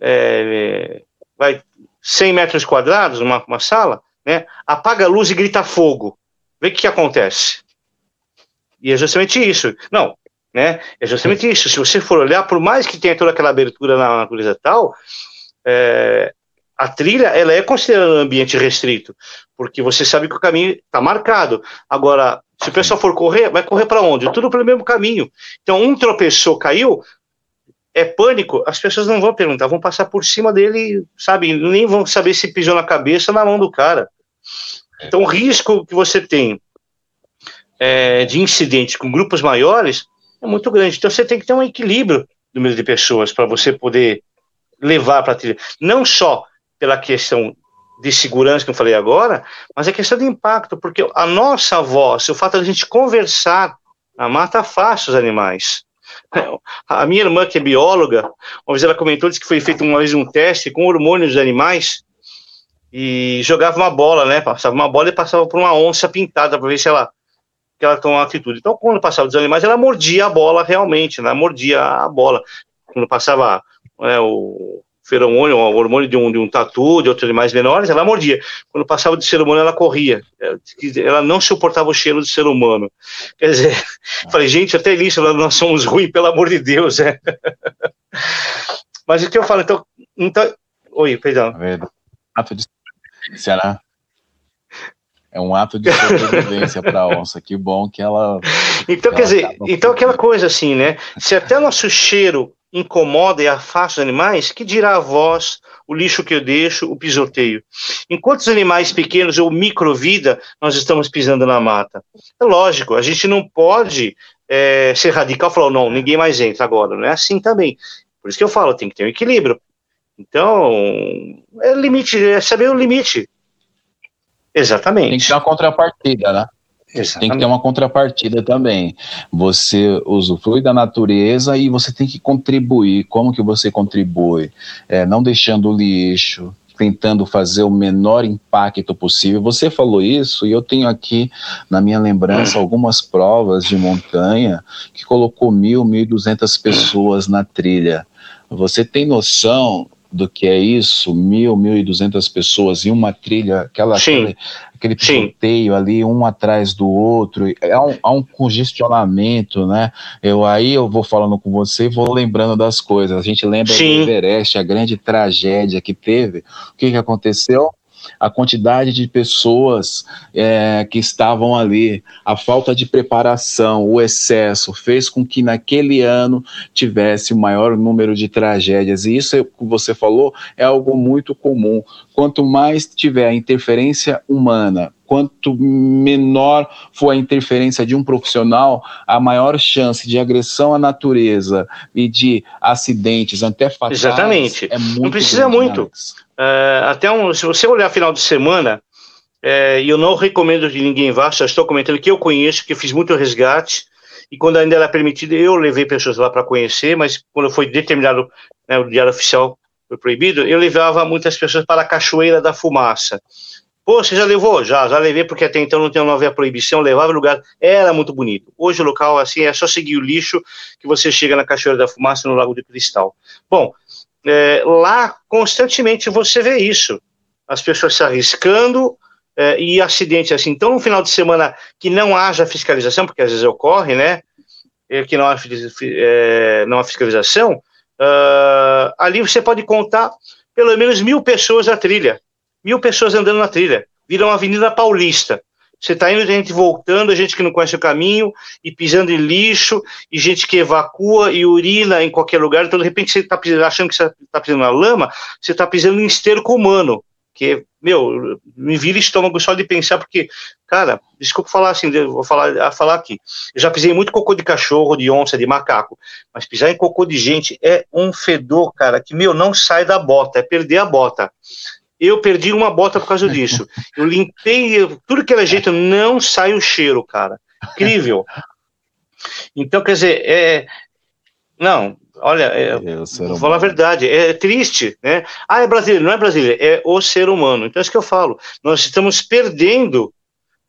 é, vai 100 metros quadrados, uma, uma sala, né? apaga a luz e grita fogo. Vê o que, que acontece. E é justamente isso. Não, né? É justamente isso. Se você for olhar, por mais que tenha toda aquela abertura na natureza tal, é, a trilha ela é considerada um ambiente restrito, porque você sabe que o caminho está marcado. Agora, se o pessoal for correr, vai correr para onde? Tudo pelo mesmo caminho. Então, um tropeçou, caiu, é pânico, as pessoas não vão perguntar, vão passar por cima dele, sabe? Nem vão saber se pisou na cabeça ou na mão do cara. Então, o risco que você tem é, de incidentes com grupos maiores é muito grande. Então, você tem que ter um equilíbrio do número de pessoas para você poder levar para a trilha. Não só pela questão de segurança que eu falei agora, mas a questão de impacto, porque a nossa voz, o fato de a gente conversar na mata afasta os animais. A minha irmã, que é bióloga, uma vez ela comentou, disse que foi feito uma vez um teste com hormônios dos animais e jogava uma bola, né? Passava uma bola e passava por uma onça pintada para ver se ela, que ela tomava atitude. Então, quando passava dos animais, ela mordia a bola realmente, ela mordia a bola. Quando passava né, o, feromônio, o hormônio de um, de um tatu, de outros animais menores, ela mordia. Quando passava de ser humano, ela corria. Ela não suportava o cheiro do ser humano. Quer dizer, falei, gente, até nisso nós somos ruins, pelo amor de Deus. É. Mas o que eu falo, então. então oi, perdão. É ato de sobrevivência, né? É um ato de sobrevivência para a onça. Que bom que ela. Então, ela quer dizer, então aquela coisa assim, né? Se até nosso cheiro incomoda e afasta os animais, que dirá a voz, o lixo que eu deixo, o pisoteio. Enquanto os animais pequenos ou microvida, nós estamos pisando na mata. É lógico, a gente não pode é, ser radical e falar, não, ninguém mais entra agora. Não é assim também. Por isso que eu falo, tem que ter um equilíbrio. Então, é limite, é saber o limite. Exatamente. Tem que ter uma contrapartida, né? Exatamente. Tem que ter uma contrapartida também. Você usufrui da natureza e você tem que contribuir. Como que você contribui? É, não deixando o lixo, tentando fazer o menor impacto possível. Você falou isso e eu tenho aqui na minha lembrança algumas provas de montanha que colocou mil, mil e duzentas pessoas na trilha. Você tem noção do que é isso, mil, mil e duzentas pessoas em uma trilha, aquela, aquele, aquele ali, um atrás do outro, há um, há um congestionamento, né? Eu aí eu vou falando com você e vou lembrando das coisas. A gente lembra Sim. do Everest, a grande tragédia que teve. O que, que aconteceu? A quantidade de pessoas é, que estavam ali, a falta de preparação, o excesso, fez com que naquele ano tivesse o maior número de tragédias. E isso que você falou é algo muito comum. Quanto mais tiver a interferência humana, quanto menor for a interferência de um profissional, a maior chance de agressão à natureza e de acidentes até fatais Exatamente. É muito Não precisa muito. Uh, até um, se você olhar final de semana, é, eu não recomendo que ninguém vá, só estou comentando que eu conheço, que fiz muito resgate, e quando ainda era permitido, eu levei pessoas lá para conhecer, mas quando foi determinado, né, o diário oficial foi proibido, eu levava muitas pessoas para a Cachoeira da Fumaça. Pô, você já levou? Já, já levei, porque até então não, tinha, não havia proibição, levava lugar, era muito bonito. Hoje o local, assim, é só seguir o lixo que você chega na Cachoeira da Fumaça, no Lago de Cristal. Bom, é, lá constantemente você vê isso. As pessoas se arriscando é, e acidentes assim. Então, no final de semana que não haja fiscalização, porque às vezes ocorre, né? É, que não há, é, não há fiscalização, uh, ali você pode contar pelo menos mil pessoas na trilha. Mil pessoas andando na trilha. Vira uma Avenida Paulista. Você está indo, gente voltando, gente que não conhece o caminho, e pisando em lixo, e gente que evacua e urina em qualquer lugar. Então, de repente, você está achando que você está pisando na lama, você está pisando em esterco humano. Que, meu, me vira estômago só de pensar, porque, cara, desculpa falar assim, vou falar, falar aqui. Eu já pisei muito cocô de cachorro, de onça, de macaco, mas pisar em cocô de gente é um fedor, cara, que, meu, não sai da bota, é perder a bota. Eu perdi uma bota por causa disso. Eu limpei tudo que era jeito, não sai o cheiro, cara. Incrível. Então, quer dizer, é. Não, olha, é, vou falar a verdade, é triste, né? Ah, é brasileiro, não é brasileiro, é o ser humano. Então, é isso que eu falo. Nós estamos perdendo,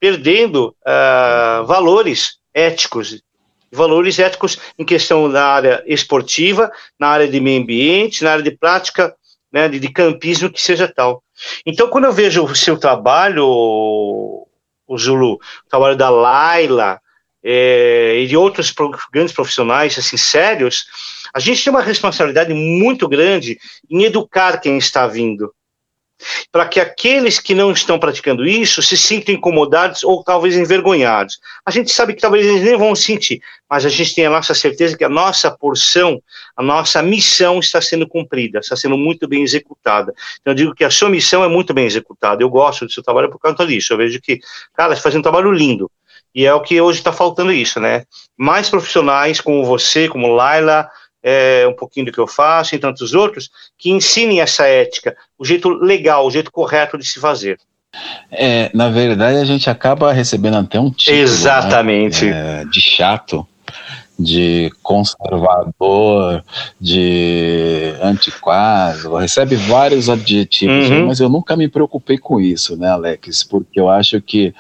perdendo uh, valores éticos, valores éticos em questão na área esportiva, na área de meio ambiente, na área de prática né, de, de campismo que seja tal. Então, quando eu vejo o seu trabalho, o Zulu, o trabalho da Laila é, e de outros pro, grandes profissionais, assim, sérios, a gente tem uma responsabilidade muito grande em educar quem está vindo para que aqueles que não estão praticando isso se sintam incomodados ou talvez envergonhados. A gente sabe que talvez eles nem vão sentir, mas a gente tem a nossa certeza que a nossa porção, a nossa missão está sendo cumprida, está sendo muito bem executada. Então eu digo que a sua missão é muito bem executada. Eu gosto do seu trabalho por conta disso. Eu vejo que, cara, você faz um trabalho lindo. E é o que hoje está faltando isso, né? Mais profissionais como você, como Laila, é, um pouquinho do que eu faço e tantos outros, que ensinem essa ética, o jeito legal, o jeito correto de se fazer. É, na verdade, a gente acaba recebendo até um título né, Exatamente. Né, é, de chato, de conservador, de antiquado, recebe vários adjetivos, uhum. mas eu nunca me preocupei com isso, né, Alex? Porque eu acho que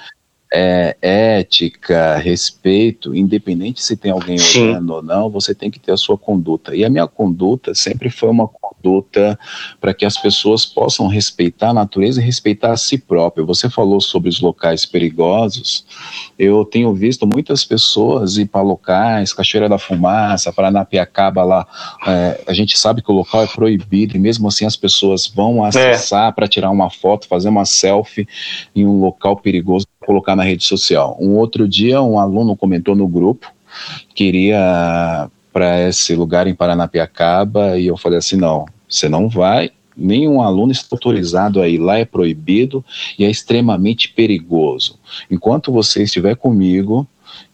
é, ética, respeito, independente se tem alguém Sim. olhando ou não, você tem que ter a sua conduta. E a minha conduta sempre foi uma conduta para que as pessoas possam respeitar a natureza e respeitar a si próprio. Você falou sobre os locais perigosos. Eu tenho visto muitas pessoas ir para locais, Cachoeira da Fumaça, Paranapiacaba lá. É, a gente sabe que o local é proibido e mesmo assim as pessoas vão acessar é. para tirar uma foto, fazer uma selfie em um local perigoso colocar na rede social. Um outro dia, um aluno comentou no grupo que iria para esse lugar em Paranapiacaba e eu falei assim: não, você não vai. Nenhum aluno está autorizado a ir lá, é proibido e é extremamente perigoso. Enquanto você estiver comigo,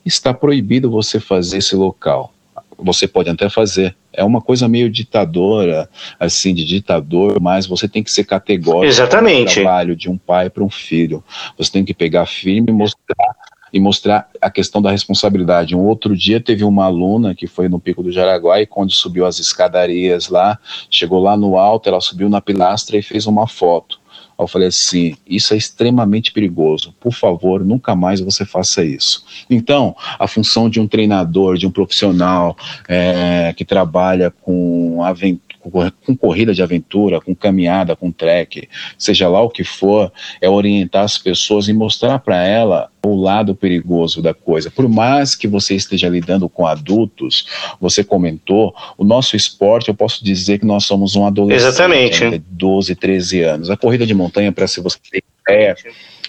está proibido você fazer esse local. Você pode até fazer, é uma coisa meio ditadora, assim, de ditador, mas você tem que ser categórico Exatamente. no trabalho de um pai para um filho. Você tem que pegar firme e mostrar e mostrar a questão da responsabilidade. Um outro dia teve uma aluna que foi no Pico do Jaraguá e quando subiu as escadarias lá, chegou lá no alto, ela subiu na pilastra e fez uma foto. Eu falei assim: isso é extremamente perigoso. Por favor, nunca mais você faça isso. Então, a função de um treinador, de um profissional é, que trabalha com aventura, com corrida de aventura, com caminhada, com trek, seja lá o que for, é orientar as pessoas e mostrar para ela o lado perigoso da coisa. Por mais que você esteja lidando com adultos, você comentou, o nosso esporte, eu posso dizer que nós somos um adolescente Exatamente. de 12, 13 anos. A corrida de montanha, para se você ter ideia,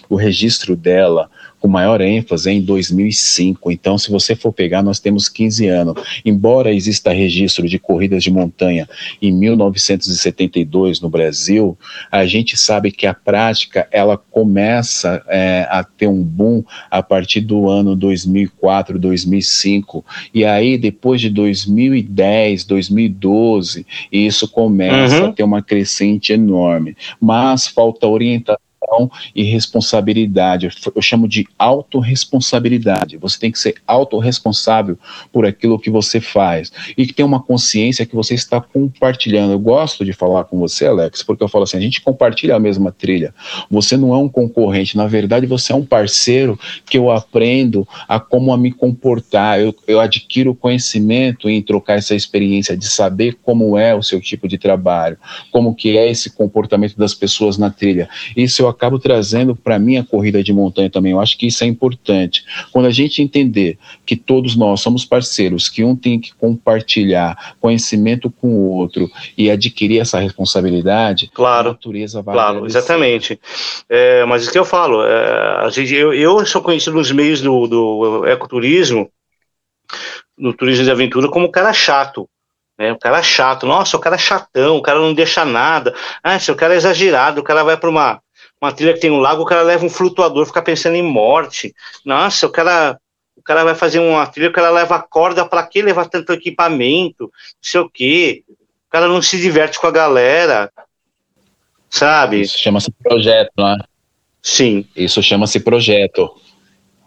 o registro dela com maior ênfase é em 2005. Então, se você for pegar, nós temos 15 anos. Embora exista registro de corridas de montanha em 1972 no Brasil, a gente sabe que a prática ela começa é, a ter um boom a partir do ano 2004, 2005. E aí, depois de 2010, 2012, isso começa Uhum. a ter uma crescente enorme. Mas falta orientação e responsabilidade. Eu chamo de autorresponsabilidade. Você tem que ser autorresponsável por aquilo que você faz e que tem uma consciência que você está compartilhando. Eu gosto de falar com você, Alex, porque eu falo assim: a gente compartilha a mesma trilha. Você não é um concorrente, na verdade, você é um parceiro que eu aprendo a como a me comportar. Eu, eu adquiro conhecimento em trocar essa experiência de saber como é o seu tipo de trabalho, como que é esse comportamento das pessoas na trilha. Isso eu acabo trazendo para a minha corrida de montanha também. Eu acho que isso é importante. Quando a gente entender que todos nós somos parceiros, que um tem que compartilhar conhecimento com o outro e adquirir essa responsabilidade, Claro. a natureza vai Claro, agradecer. exatamente. É, mas isso que eu falo, é, a gente, eu, eu sou conhecido nos meios do, do ecoturismo, no turismo de aventura, como um cara chato. Né? Um cara chato. Nossa, o cara é chatão, o cara não deixa nada. Ah, esse cara é exagerado, o cara vai para uma, uma trilha que tem um lago, o cara leva um flutuador, fica pensando em morte. Nossa, o cara, o cara vai fazer uma trilha, o cara leva corda, para que levar tanto equipamento? Não sei o quê. O cara não se diverte com a galera. Sabe? Isso chama-se projeto, né? Sim. Isso chama-se projeto.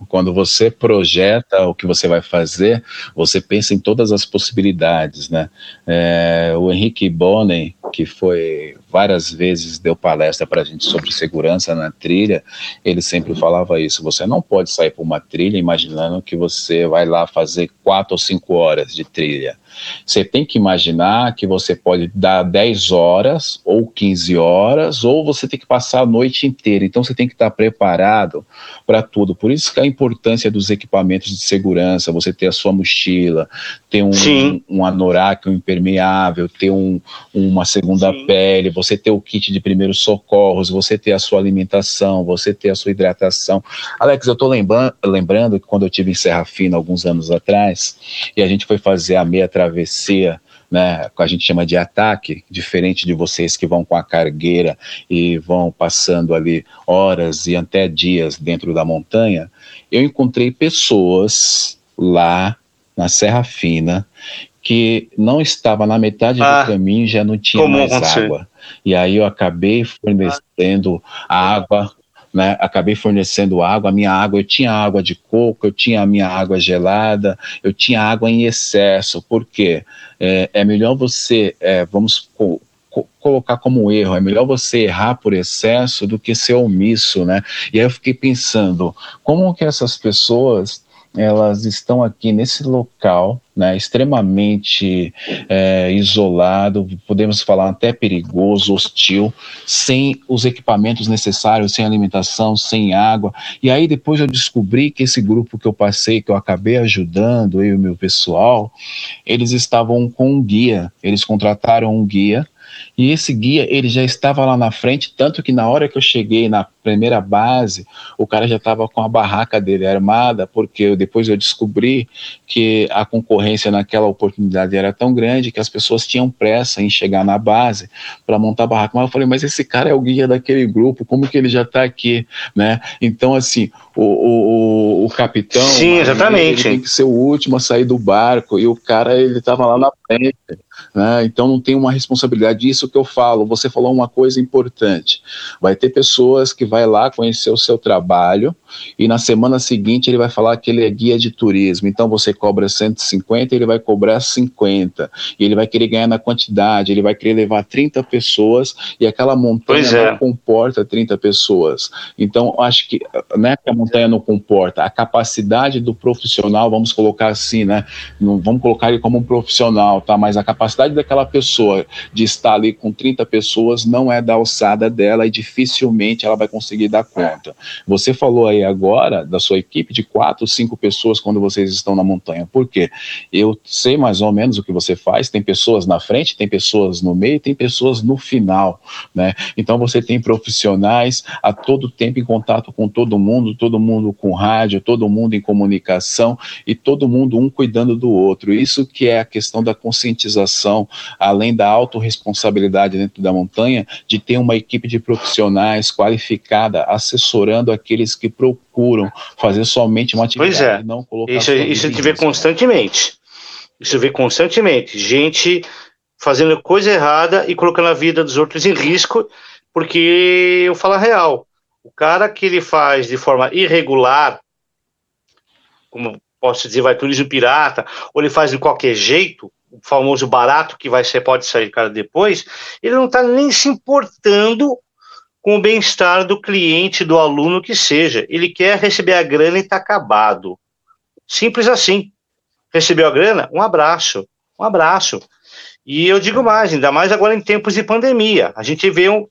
Quando você projeta o que você vai fazer, você pensa em todas as possibilidades, né? É, o Henrique Bonen, que foi várias vezes deu palestra para a gente sobre segurança na trilha, ele sempre falava isso: você não pode sair por uma trilha imaginando que você vai lá fazer quatro ou cinco horas de trilha. Você tem que imaginar que você pode dar 10 horas ou 15 horas, ou você tem que passar a noite inteira. Então você tem que estar preparado para tudo. Por isso que a importância dos equipamentos de segurança, você ter a sua mochila, ter um, Sim. um anorak um impermeável, ter um, uma segunda Sim. pele, você ter o kit de primeiros socorros, você ter a sua alimentação, você ter a sua hidratação. Alex, eu estou lembra lembrando que quando eu tive em Serra Fina alguns anos atrás, e a gente foi fazer a meia travessia, né, que a gente chama de ataque, diferente de vocês que vão com a cargueira e vão passando ali horas e até dias dentro da montanha, eu encontrei pessoas lá na Serra Fina que não estava na metade Ah, do caminho e já não tinha mais acontecer. água. E aí eu acabei fornecendo água né, acabei fornecendo água, a minha água, eu tinha água de coco, eu tinha a minha água gelada, eu tinha água em excesso, por quê? É, é melhor você, é, vamos co co colocar como erro, é melhor você errar por excesso do que ser omisso, né? E aí eu fiquei pensando, como que essas pessoas elas estão aqui nesse local, né, extremamente é, isolado, podemos falar até perigoso, hostil, sem os equipamentos necessários, sem alimentação, sem água. E aí depois eu descobri que esse grupo que eu passei, que eu acabei ajudando, eu e o meu pessoal, eles estavam com um guia, eles contrataram um guia e esse guia, ele já estava lá na frente, tanto que na hora que eu cheguei na primeira base, o cara já estava com a barraca dele armada, porque eu, depois eu descobri que a concorrência naquela oportunidade era tão grande que as pessoas tinham pressa em chegar na base para montar a barraca. Mas eu falei, mas esse cara é o guia daquele grupo, como que ele já está aqui, né? Então, assim, o, o, o capitão... Sim, exatamente. Ele tem que ser o último a sair do barco, e o cara, ele estava lá na frente, né? Então não tem uma responsabilidade. Isso que eu falo, você falou uma coisa importante. Vai ter pessoas que vai lá conhecer o seu trabalho e na semana seguinte ele vai falar que ele é guia de turismo. Então você cobra 150, ele vai cobrar 50. E ele vai querer ganhar na quantidade, ele vai querer levar 30 pessoas e aquela montanha é. não comporta 30 pessoas. Então, acho que não é que a montanha não comporta, a capacidade do profissional, vamos colocar assim, né? Não vamos colocar ele como um profissional, tá? Mas a capacidade daquela pessoa de estar ali com 30 pessoas não é da alçada dela e dificilmente ela vai conseguir dar conta. Você falou aí agora da sua equipe de quatro, cinco pessoas quando vocês estão na montanha. Por quê? Eu sei mais ou menos o que você faz, tem pessoas na frente, tem pessoas no meio, tem pessoas no final, né? Então você tem profissionais a todo tempo em contato com todo mundo, todo mundo com rádio, todo mundo em comunicação e todo mundo um cuidando do outro. Isso que é a questão da conscientização, além da autorresponsabilidade dentro da montanha, de ter uma equipe de profissionais qualificada assessorando aqueles que procuram fazer somente uma atividade, pois é. não colocar Isso, isso a gente vê constantemente. Isso vê constantemente. Gente fazendo coisa errada e colocando a vida dos outros em risco, porque eu falo a real. O cara que ele faz de forma irregular, como posso dizer, vai turismo pirata, ou ele faz de qualquer jeito, famoso barato que vai ser pode sair cara depois, ele não está nem se importando com o bem-estar do cliente, do aluno que seja. Ele quer receber a grana e está acabado. Simples assim. Recebeu a grana? Um abraço. Um abraço. E eu digo mais, ainda mais agora em tempos de pandemia. A gente vê um,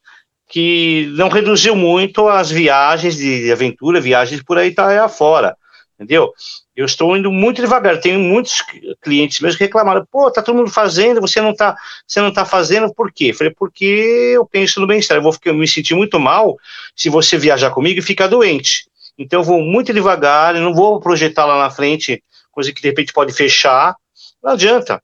que não reduziu muito as viagens de aventura, viagens por aí tá afora, entendeu? Eu estou indo muito devagar. Tenho muitos clientes mesmo que reclamaram: pô, tá todo mundo fazendo, você não tá, você não tá fazendo, por quê? Falei, porque eu penso no bem-estar. Eu vou ficar, me sentir muito mal se você viajar comigo e ficar doente. Então eu vou muito devagar, eu não vou projetar lá na frente coisa que de repente pode fechar. Não adianta.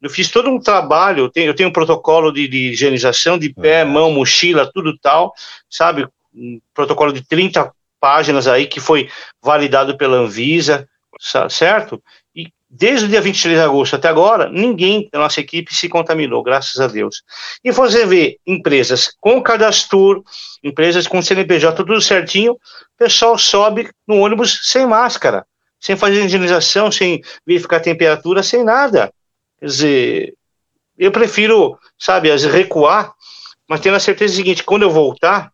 Eu fiz todo um trabalho, eu tenho, eu tenho um protocolo de, de higienização de pé, uhum. mão, mochila, tudo tal, sabe? Um protocolo de 30 páginas aí que foi validado pela Anvisa, certo? E desde o dia 23 de agosto até agora, ninguém da nossa equipe se contaminou, graças a Deus. E você vê empresas com cadastro, empresas com CNPJ, tudo certinho, o pessoal sobe no ônibus sem máscara, sem fazer higienização, sem verificar temperatura, sem nada. Quer dizer, eu prefiro, sabe, recuar, mas tendo a certeza seguinte, quando eu voltar,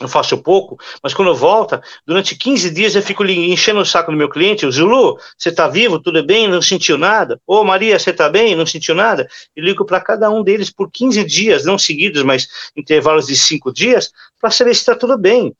eu faço pouco, mas quando eu volto, durante 15 dias eu fico enchendo o saco do meu cliente, o Zulu, você está vivo, tudo bem, não sentiu nada? Ô Maria, você está bem, não sentiu nada? E ligo para cada um deles por 15 dias, não seguidos, mas intervalos de 5 dias, para saber se está tudo bem.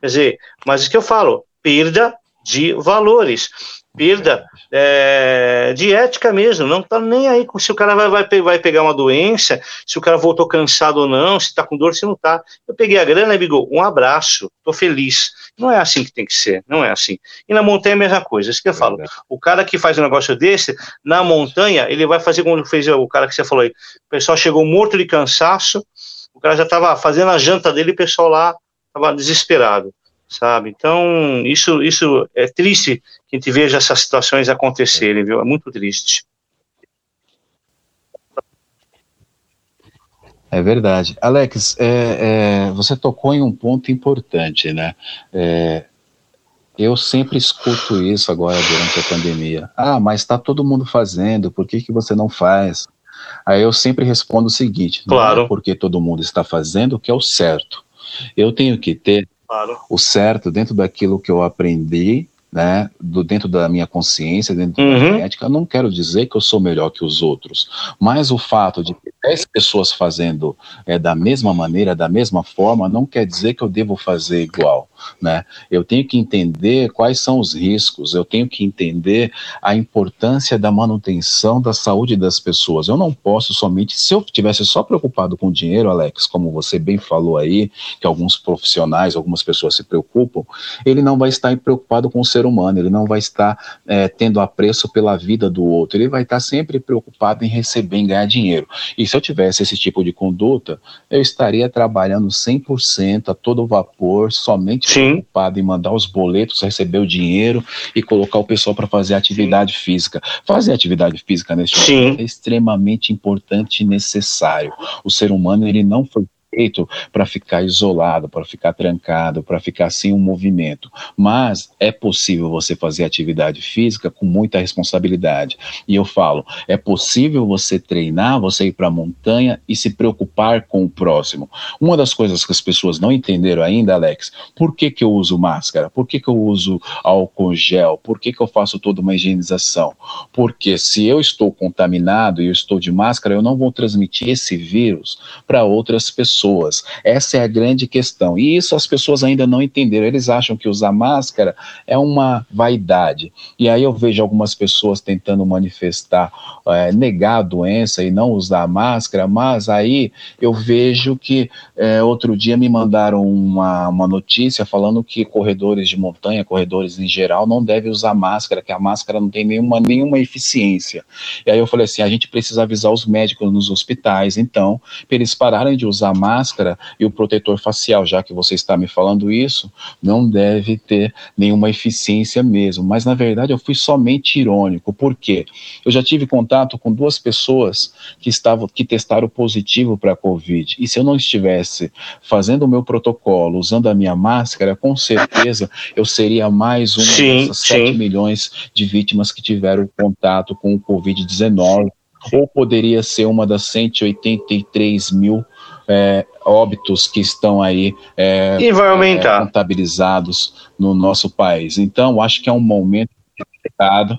Quer dizer, mas o que eu falo, perda de valores perda é, de ética mesmo, não tá nem aí se o cara vai, vai, vai pegar uma doença, se o cara voltou cansado ou não, se tá com dor, se não tá. Eu peguei a grana, Bigo, um abraço, tô feliz. Não é assim que tem que ser, não é assim. E na montanha é a mesma coisa, isso que eu falo. O cara que faz um negócio desse, na montanha, ele vai fazer como fez o cara que você falou aí. O pessoal chegou morto de cansaço, o cara já estava fazendo a janta dele e o pessoal lá estava desesperado sabe? Então, isso, isso é triste que a gente veja essas situações acontecerem, viu? É muito triste. É verdade. Alex, é, é, você tocou em um ponto importante, né? É, eu sempre escuto isso agora durante a pandemia. Ah, mas está todo mundo fazendo, por que, que você não faz? Aí eu sempre respondo o seguinte: claro. não é porque todo mundo está fazendo que é o certo. Eu tenho que ter claro. o certo dentro daquilo que eu aprendi, né, do, dentro da minha consciência, dentro uhum. da minha ética, eu não quero dizer que eu sou melhor que os outros, mas o fato de ter 10 pessoas fazendo é, da mesma maneira, da mesma forma, não quer dizer que eu devo fazer igual né? Eu tenho que entender quais são os riscos, eu tenho que entender a importância da manutenção da saúde das pessoas. Eu não posso somente, se eu tivesse só preocupado com dinheiro, Alex, como você bem falou aí, que alguns profissionais, algumas pessoas se preocupam, ele não vai estar preocupado com o ser humano, ele não vai estar é, tendo apreço pela vida do outro, ele vai estar sempre preocupado em receber, em ganhar dinheiro. E se eu tivesse esse tipo de conduta, eu estaria trabalhando 100% a todo vapor, somente Sim. preocupado em mandar os boletos, receber o dinheiro e colocar o pessoal para fazer atividade Sim. física. Fazer atividade física neste momento é extremamente importante e necessário. O ser humano ele não foi feito para ficar isolado, para ficar trancado, para ficar sem um movimento. Mas é possível você fazer atividade física com muita responsabilidade. E eu falo, é possível você treinar, você ir para a montanha e se preocupar com o próximo. Uma das coisas que as pessoas não entenderam ainda, Alex, por que, que eu uso máscara? Por que, que eu uso álcool gel? Por que, que eu faço toda uma higienização? Porque se eu estou contaminado e eu estou de máscara, eu não vou transmitir esse vírus para outras pessoas pessoas. Essa é a grande questão. E isso as pessoas ainda não entenderam. Eles acham que usar máscara é uma vaidade. E aí eu vejo algumas pessoas tentando manifestar, é, negar a doença e não usar máscara, mas aí eu vejo que é, outro dia me mandaram uma, uma notícia falando que corredores de montanha, corredores em geral, não devem usar máscara, que a máscara não tem nenhuma, nenhuma eficiência. E aí eu falei assim: a gente precisa avisar os médicos nos hospitais, então, para eles pararem de usar máscara máscara e o protetor facial, já que você está me falando isso, não deve ter nenhuma eficiência mesmo. Mas na verdade eu fui somente irônico, porque eu já tive contato com duas pessoas que estavam que testaram positivo para a Covid. E se eu não estivesse fazendo o meu protocolo, usando a minha máscara, com certeza eu seria mais uma sim, dessas 7 milhões de vítimas que tiveram contato com o Covid-19 ou poderia ser uma das 183 mil é, óbitos que estão aí é, e vai aumentar. É, contabilizados no nosso país. Então, acho que é um momento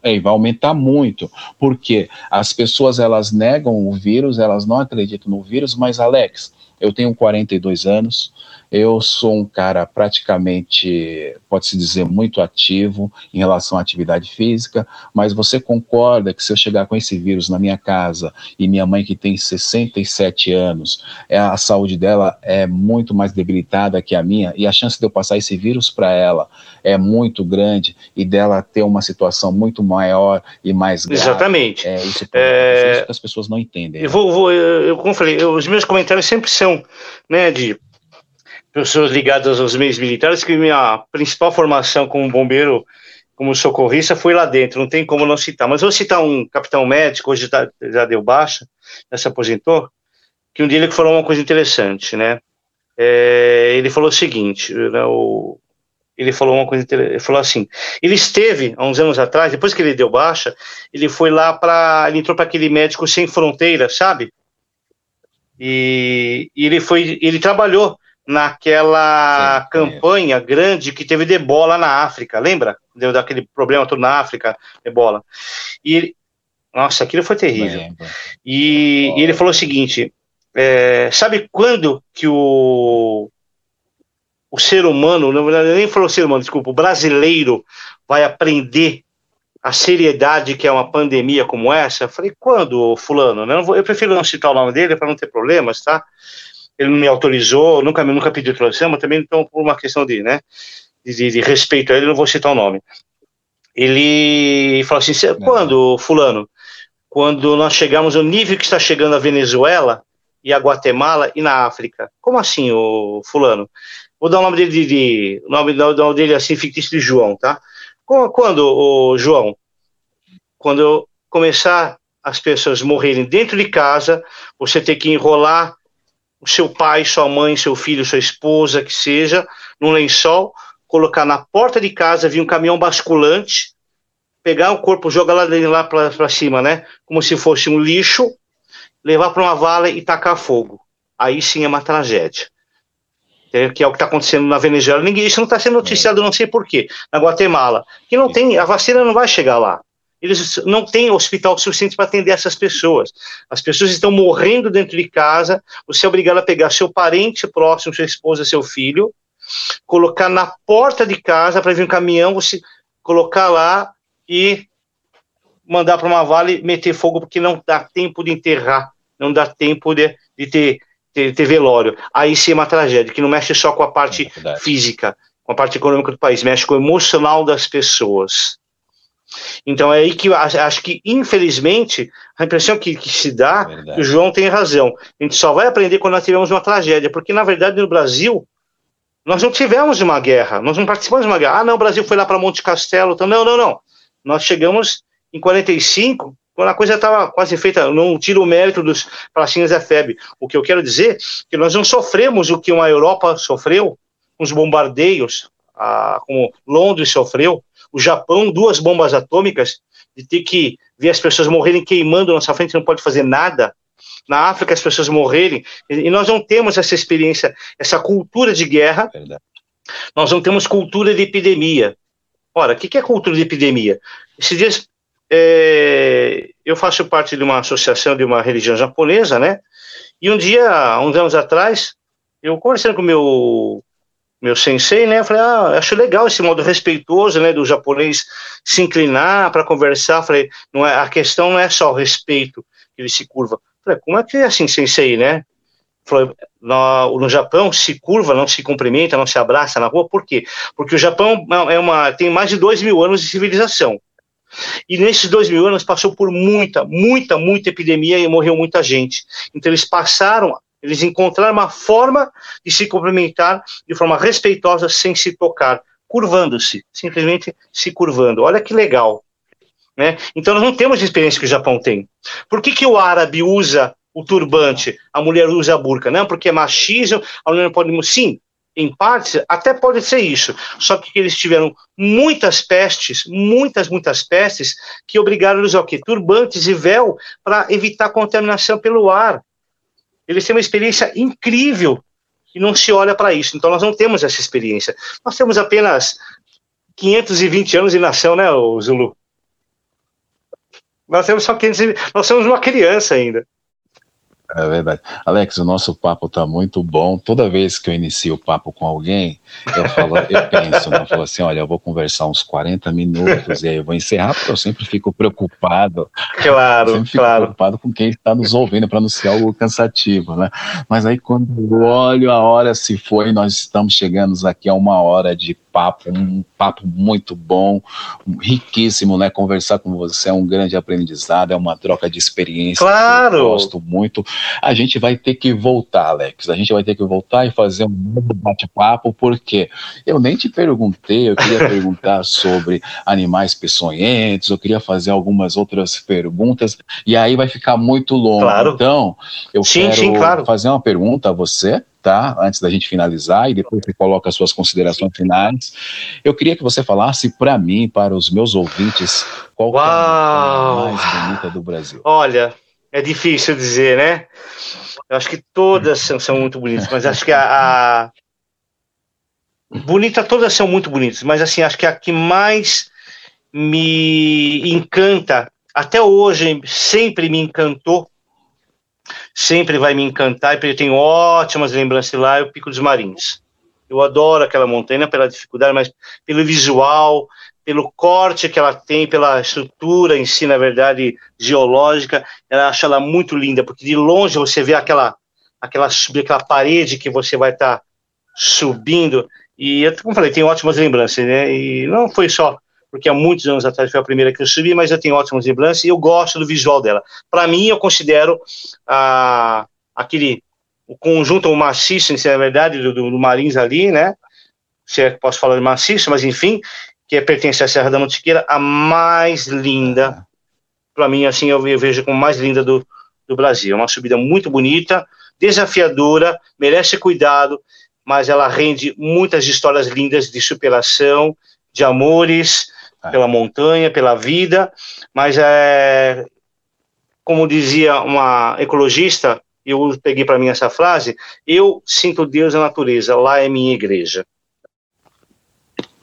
é, e vai aumentar muito, porque as pessoas elas negam o vírus, elas não acreditam no vírus, mas Alex, eu tenho 42 anos, eu sou um cara praticamente, pode-se dizer, muito ativo em relação à atividade física, mas você concorda que se eu chegar com esse vírus na minha casa e minha mãe, que tem 67 anos, é, a saúde dela é muito mais debilitada que a minha e a chance de eu passar esse vírus para ela é muito grande e dela ter uma situação muito maior e mais grave. Exatamente. É isso, é... isso que as pessoas não entendem. Eu vou, vou eu, como eu falei, eu, os meus comentários sempre são, né, de pessoas ligadas aos meios militares, que minha principal formação como bombeiro, como socorrista, foi lá dentro, não tem como não citar. Mas vou citar um capitão médico, hoje já deu baixa, já se aposentou, que um dia ele falou uma coisa interessante, né? É, ele falou o seguinte, né, o, ele falou uma coisa ele falou assim, ele esteve há uns anos atrás, depois que ele deu baixa, ele foi lá para, ele entrou para aquele médico sem fronteiras, sabe? E, e, ele foi, ele trabalhou naquela Sim, campanha é. grande que teve de ebola na África, lembra? Deu daquele problema todo na África, ebola. E ele, nossa, aquilo foi terrível. E, e, ele falou o seguinte: é, sabe quando que o o ser humano, na verdade, nem falou ser humano, desculpa, o brasileiro vai aprender a seriedade que é uma pandemia como essa? Eu falei, quando, fulano? Eu, vou, eu prefiro não citar o nome dele para não ter problemas, tá? Ele não me autorizou, nunca, nunca pediu autorização, mas também então por uma questão de, né, de, de respeito a ele, não vou citar o nome. Ele falou assim, quando, fulano? Quando nós chegamos ao nível que está chegando a Venezuela e a Guatemala e na África. Como assim, o fulano? Vou dar o nome dele de, de nome, nome dele assim fictício de João, tá? Quando, o João? Quando começar as pessoas morrerem dentro de casa, você ter que enrolar o seu pai, sua mãe, seu filho, sua esposa, que seja, num lençol, colocar na porta de casa, vir um caminhão basculante, pegar o corpo, jogar lá, lá para cima, né? Como se fosse um lixo, levar para uma vala e tacar fogo. Aí sim é uma tragédia. É, que é o que está acontecendo na Venezuela. Ninguém, isso não está sendo noticiado, não sei porquê. Na Guatemala. Que não tem, a vacina não vai chegar lá. Eles não têm hospital suficiente para atender essas pessoas. As pessoas estão morrendo dentro de casa. Você é obrigado a pegar seu parente próximo, sua esposa, seu filho, colocar na porta de casa para vir um caminhão, você colocar lá e mandar para uma vale meter fogo, porque não dá tempo de enterrar, não dá tempo de, de ter, ter, ter, velório. Aí sim é uma tragédia, que não mexe só com a parte é física, com a parte econômica do país, mexe com o emocional das pessoas. Então é aí que eu acho que, infelizmente, a impressão que, que se dá, é que o João tem razão. A gente só vai aprender quando nós tivermos uma tragédia, porque na verdade no Brasil nós não tivemos uma guerra, nós não participamos de uma guerra. Ah, não, o Brasil foi lá para Monte Castelo, então não, não, não. Nós chegamos em 45, quando a coisa estava quase feita, não tiro o mérito dos palestinos da FEB. O que eu quero dizer é que nós não sofremos o que uma Europa sofreu, os bombardeios, a, como Londres sofreu, o Japão, duas bombas atômicas, de ter que ver as pessoas morrerem queimando na nossa frente, não pode fazer nada. Na África, as pessoas morrerem, e nós não temos essa experiência, essa cultura de guerra, Verdade. nós não temos cultura de epidemia. Ora, o que é cultura de epidemia? Esses dias é, eu faço parte de uma associação de uma religião japonesa, né? E um dia, uns anos atrás, eu conversando com meu meu sensei, né? Eu falei, ah, acho legal esse modo respeitoso, né, do japonês se inclinar para conversar. Eu falei, não é, a questão não é só o respeito, ele se curva. Eu falei, como é que é assim, sensei, né? Falei, no, no, Japão se curva, não se cumprimenta, não se abraça na rua, por quê? Porque o Japão é uma, tem mais de dois mil anos de civilização. E nesses dois mil anos passou por muita, muita, muita epidemia e morreu muita gente. Então eles passaram eles encontraram uma forma de se cumprimentar de forma respeitosa, sem se tocar, curvando-se, simplesmente se curvando. Olha que legal. Né? Então nós não temos a experiência que o Japão tem. Por que, que o árabe usa o turbante, a mulher usa a burca? Não, porque é machismo, a mulher não pode... Sim, em parte, até pode ser isso. Só que eles tiveram muitas pestes, muitas, muitas pestes, que obrigaram eles a quê? Turbantes e véu para evitar contaminação pelo ar eles têm uma experiência incrível e não se olha para isso. Então nós não temos essa experiência. Nós temos apenas 520 anos de nação, né, Zulu? Nós temos só 500, nós somos uma criança ainda. É verdade. Alex, o nosso papo está muito bom. Toda vez que eu inicio o papo com alguém, eu falo, eu penso, né? eu falo assim, olha, eu vou conversar uns 40 minutos e aí eu vou encerrar, porque eu sempre fico preocupado. Claro, sempre fico claro. preocupado com quem está nos ouvindo para não ser algo cansativo, né? Mas aí quando eu olho a hora se foi, nós estamos chegando aqui a uma hora de papo, um papo muito bom, riquíssimo, né? Conversar com você é um grande aprendizado, é uma troca de experiência. Claro! eu gosto muito. A gente vai ter que voltar, Alex. A gente vai ter que voltar e fazer um novo bate-papo, porque eu nem te perguntei, eu queria perguntar sobre animais peçonhentos, eu queria fazer algumas outras perguntas, e aí vai ficar muito longo. Claro. Então, eu sim, quero sim, claro. fazer uma pergunta a você tá? Antes da gente finalizar e depois você coloca as suas considerações finais. Eu queria que você falasse para mim, para os meus ouvintes, qual é a mais bonita do Brasil. Olha, é difícil dizer, né? Eu acho que todas são, muito bonitas, mas acho que a, a bonita todas são muito bonitas, mas assim acho que a que mais me encanta até hoje sempre me encantou sempre vai me encantar, porque eu tenho ótimas lembranças lá, é o Pico dos Marins. Eu adoro aquela montanha pela dificuldade, mas pelo visual, pelo corte que ela tem, pela estrutura em si, na verdade, geológica, eu acho ela muito linda, porque de longe você vê aquela, aquela, aquela parede que você vai estar tá subindo, e eu, como falei, tenho ótimas lembranças, né, e não foi só porque há muitos anos atrás foi a primeira que eu subi, mas eu tenho ótimas lembranças e eu gosto do visual dela. Para mim, eu considero ah, aquele o conjunto o maciço, na verdade, do, do, Marins ali, né? Se é que posso falar de maciço, mas enfim, que é, pertence à Serra da Mantiqueira, a mais linda. Para mim, assim, eu, eu vejo como mais linda do, do Brasil. É uma subida muito bonita, desafiadora, merece cuidado, mas ela rende muitas histórias lindas de superação, de amores, é. pela montanha, pela vida, mas é, como dizia uma ecologista, eu peguei para mim essa frase, eu sinto Deus na natureza, lá é minha igreja.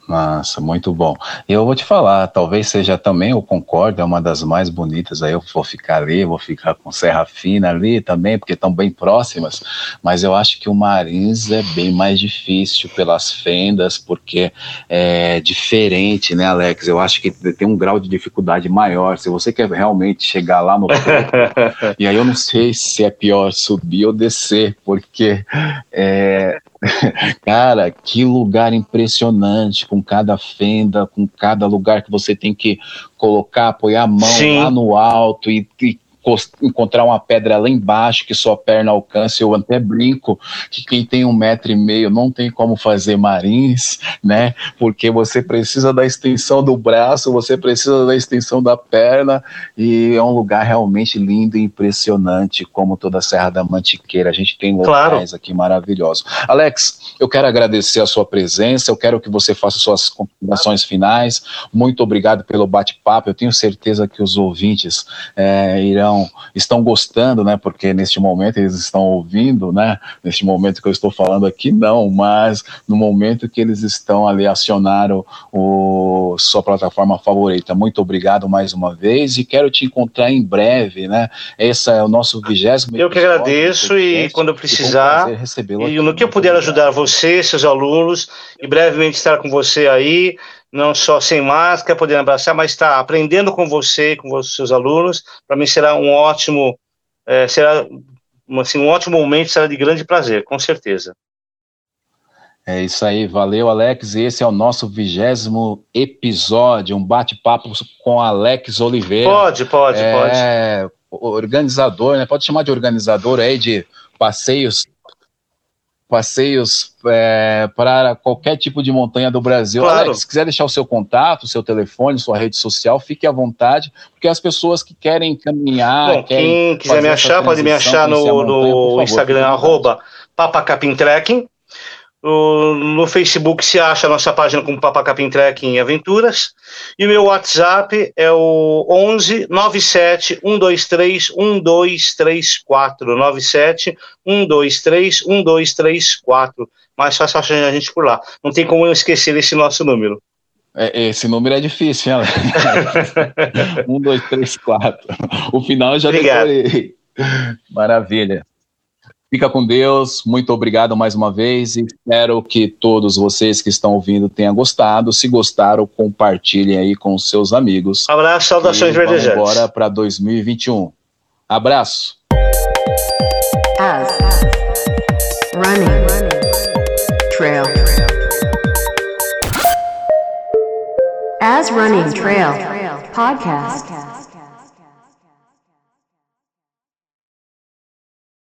Nossa, muito bom. Eu vou te falar, talvez seja também, eu concordo, é uma das mais bonitas, aí eu vou ficar ali, vou ficar com Serra Fina ali também, porque estão bem próximas, mas eu acho que o Marins é bem mais difícil pelas fendas, porque é diferente, né, Alex? Eu acho que tem um grau de dificuldade maior, se você quer realmente chegar lá no topo, e aí eu não sei se é pior subir ou descer, porque é, Cara, que lugar impressionante, com cada fenda, com cada lugar que você tem que colocar, apoiar a mão Sim. lá no alto e, e encontrar uma pedra lá embaixo que sua perna alcance. Eu até brinco que quem tem um metro e meio não tem como fazer marins, né? Porque você precisa da extensão do braço, você precisa da extensão da perna e é um lugar realmente lindo e impressionante, como toda a Serra da Mantiqueira. A gente tem locais claro. aqui maravilhosos. Alex, eu quero agradecer a sua presença, eu quero que você faça suas considerações finais. Muito obrigado pelo bate-papo. Eu tenho certeza que os ouvintes é, irão estão gostando, né? Porque neste momento eles estão ouvindo, né? Neste momento que eu estou falando aqui, não, mas no momento que eles estão ali acionaram o sua plataforma favorita. Muito obrigado mais uma vez e quero te encontrar em breve, né? Esse é o nosso vigésimo. Eu que agradeço e quando eu precisar e no que eu puder ajudar você, seus alunos, e brevemente estar com você aí não só sem máscara, podendo abraçar, mas estar tá aprendendo com você, com os seus alunos, para mim será um ótimo, é, será assim, um ótimo momento, será de grande prazer, com certeza. É isso aí, valeu Alex, e esse é o nosso vigésimo episódio, um bate-papo com Alex Oliveira. Pode, pode, é, pode. Organizador, né? Pode chamar de organizador aí de passeios passeios é, para qualquer tipo de montanha do Brasil. Claro. Alex, se quiser deixar o seu contato, o seu telefone, sua rede social, fique à vontade, porque as pessoas que querem caminhar. Bom, quem quiser me achar, pode me achar no, montanha, no favor, Instagram, arroba papacapintrekking. No Facebook se acha a nossa página como Papacapim Trekking Aventuras. E o meu WhatsApp é o 11 97 123 1234. 97 123 1234. Mais fácil achar a gente por lá. Não tem como eu esquecer esse nosso número. É, esse número é difícil, hein, 1, 2, 3, 4. O final eu já Obrigado. decorei. Maravilha. Fica com Deus, muito obrigado mais uma vez e espero que todos vocês que estão ouvindo tenham gostado. Se gostaram, compartilhem aí com seus amigos. Abraço, saudações verdejantes. Agora para 2021. Abraço. As, running, trail. As running trail podcast.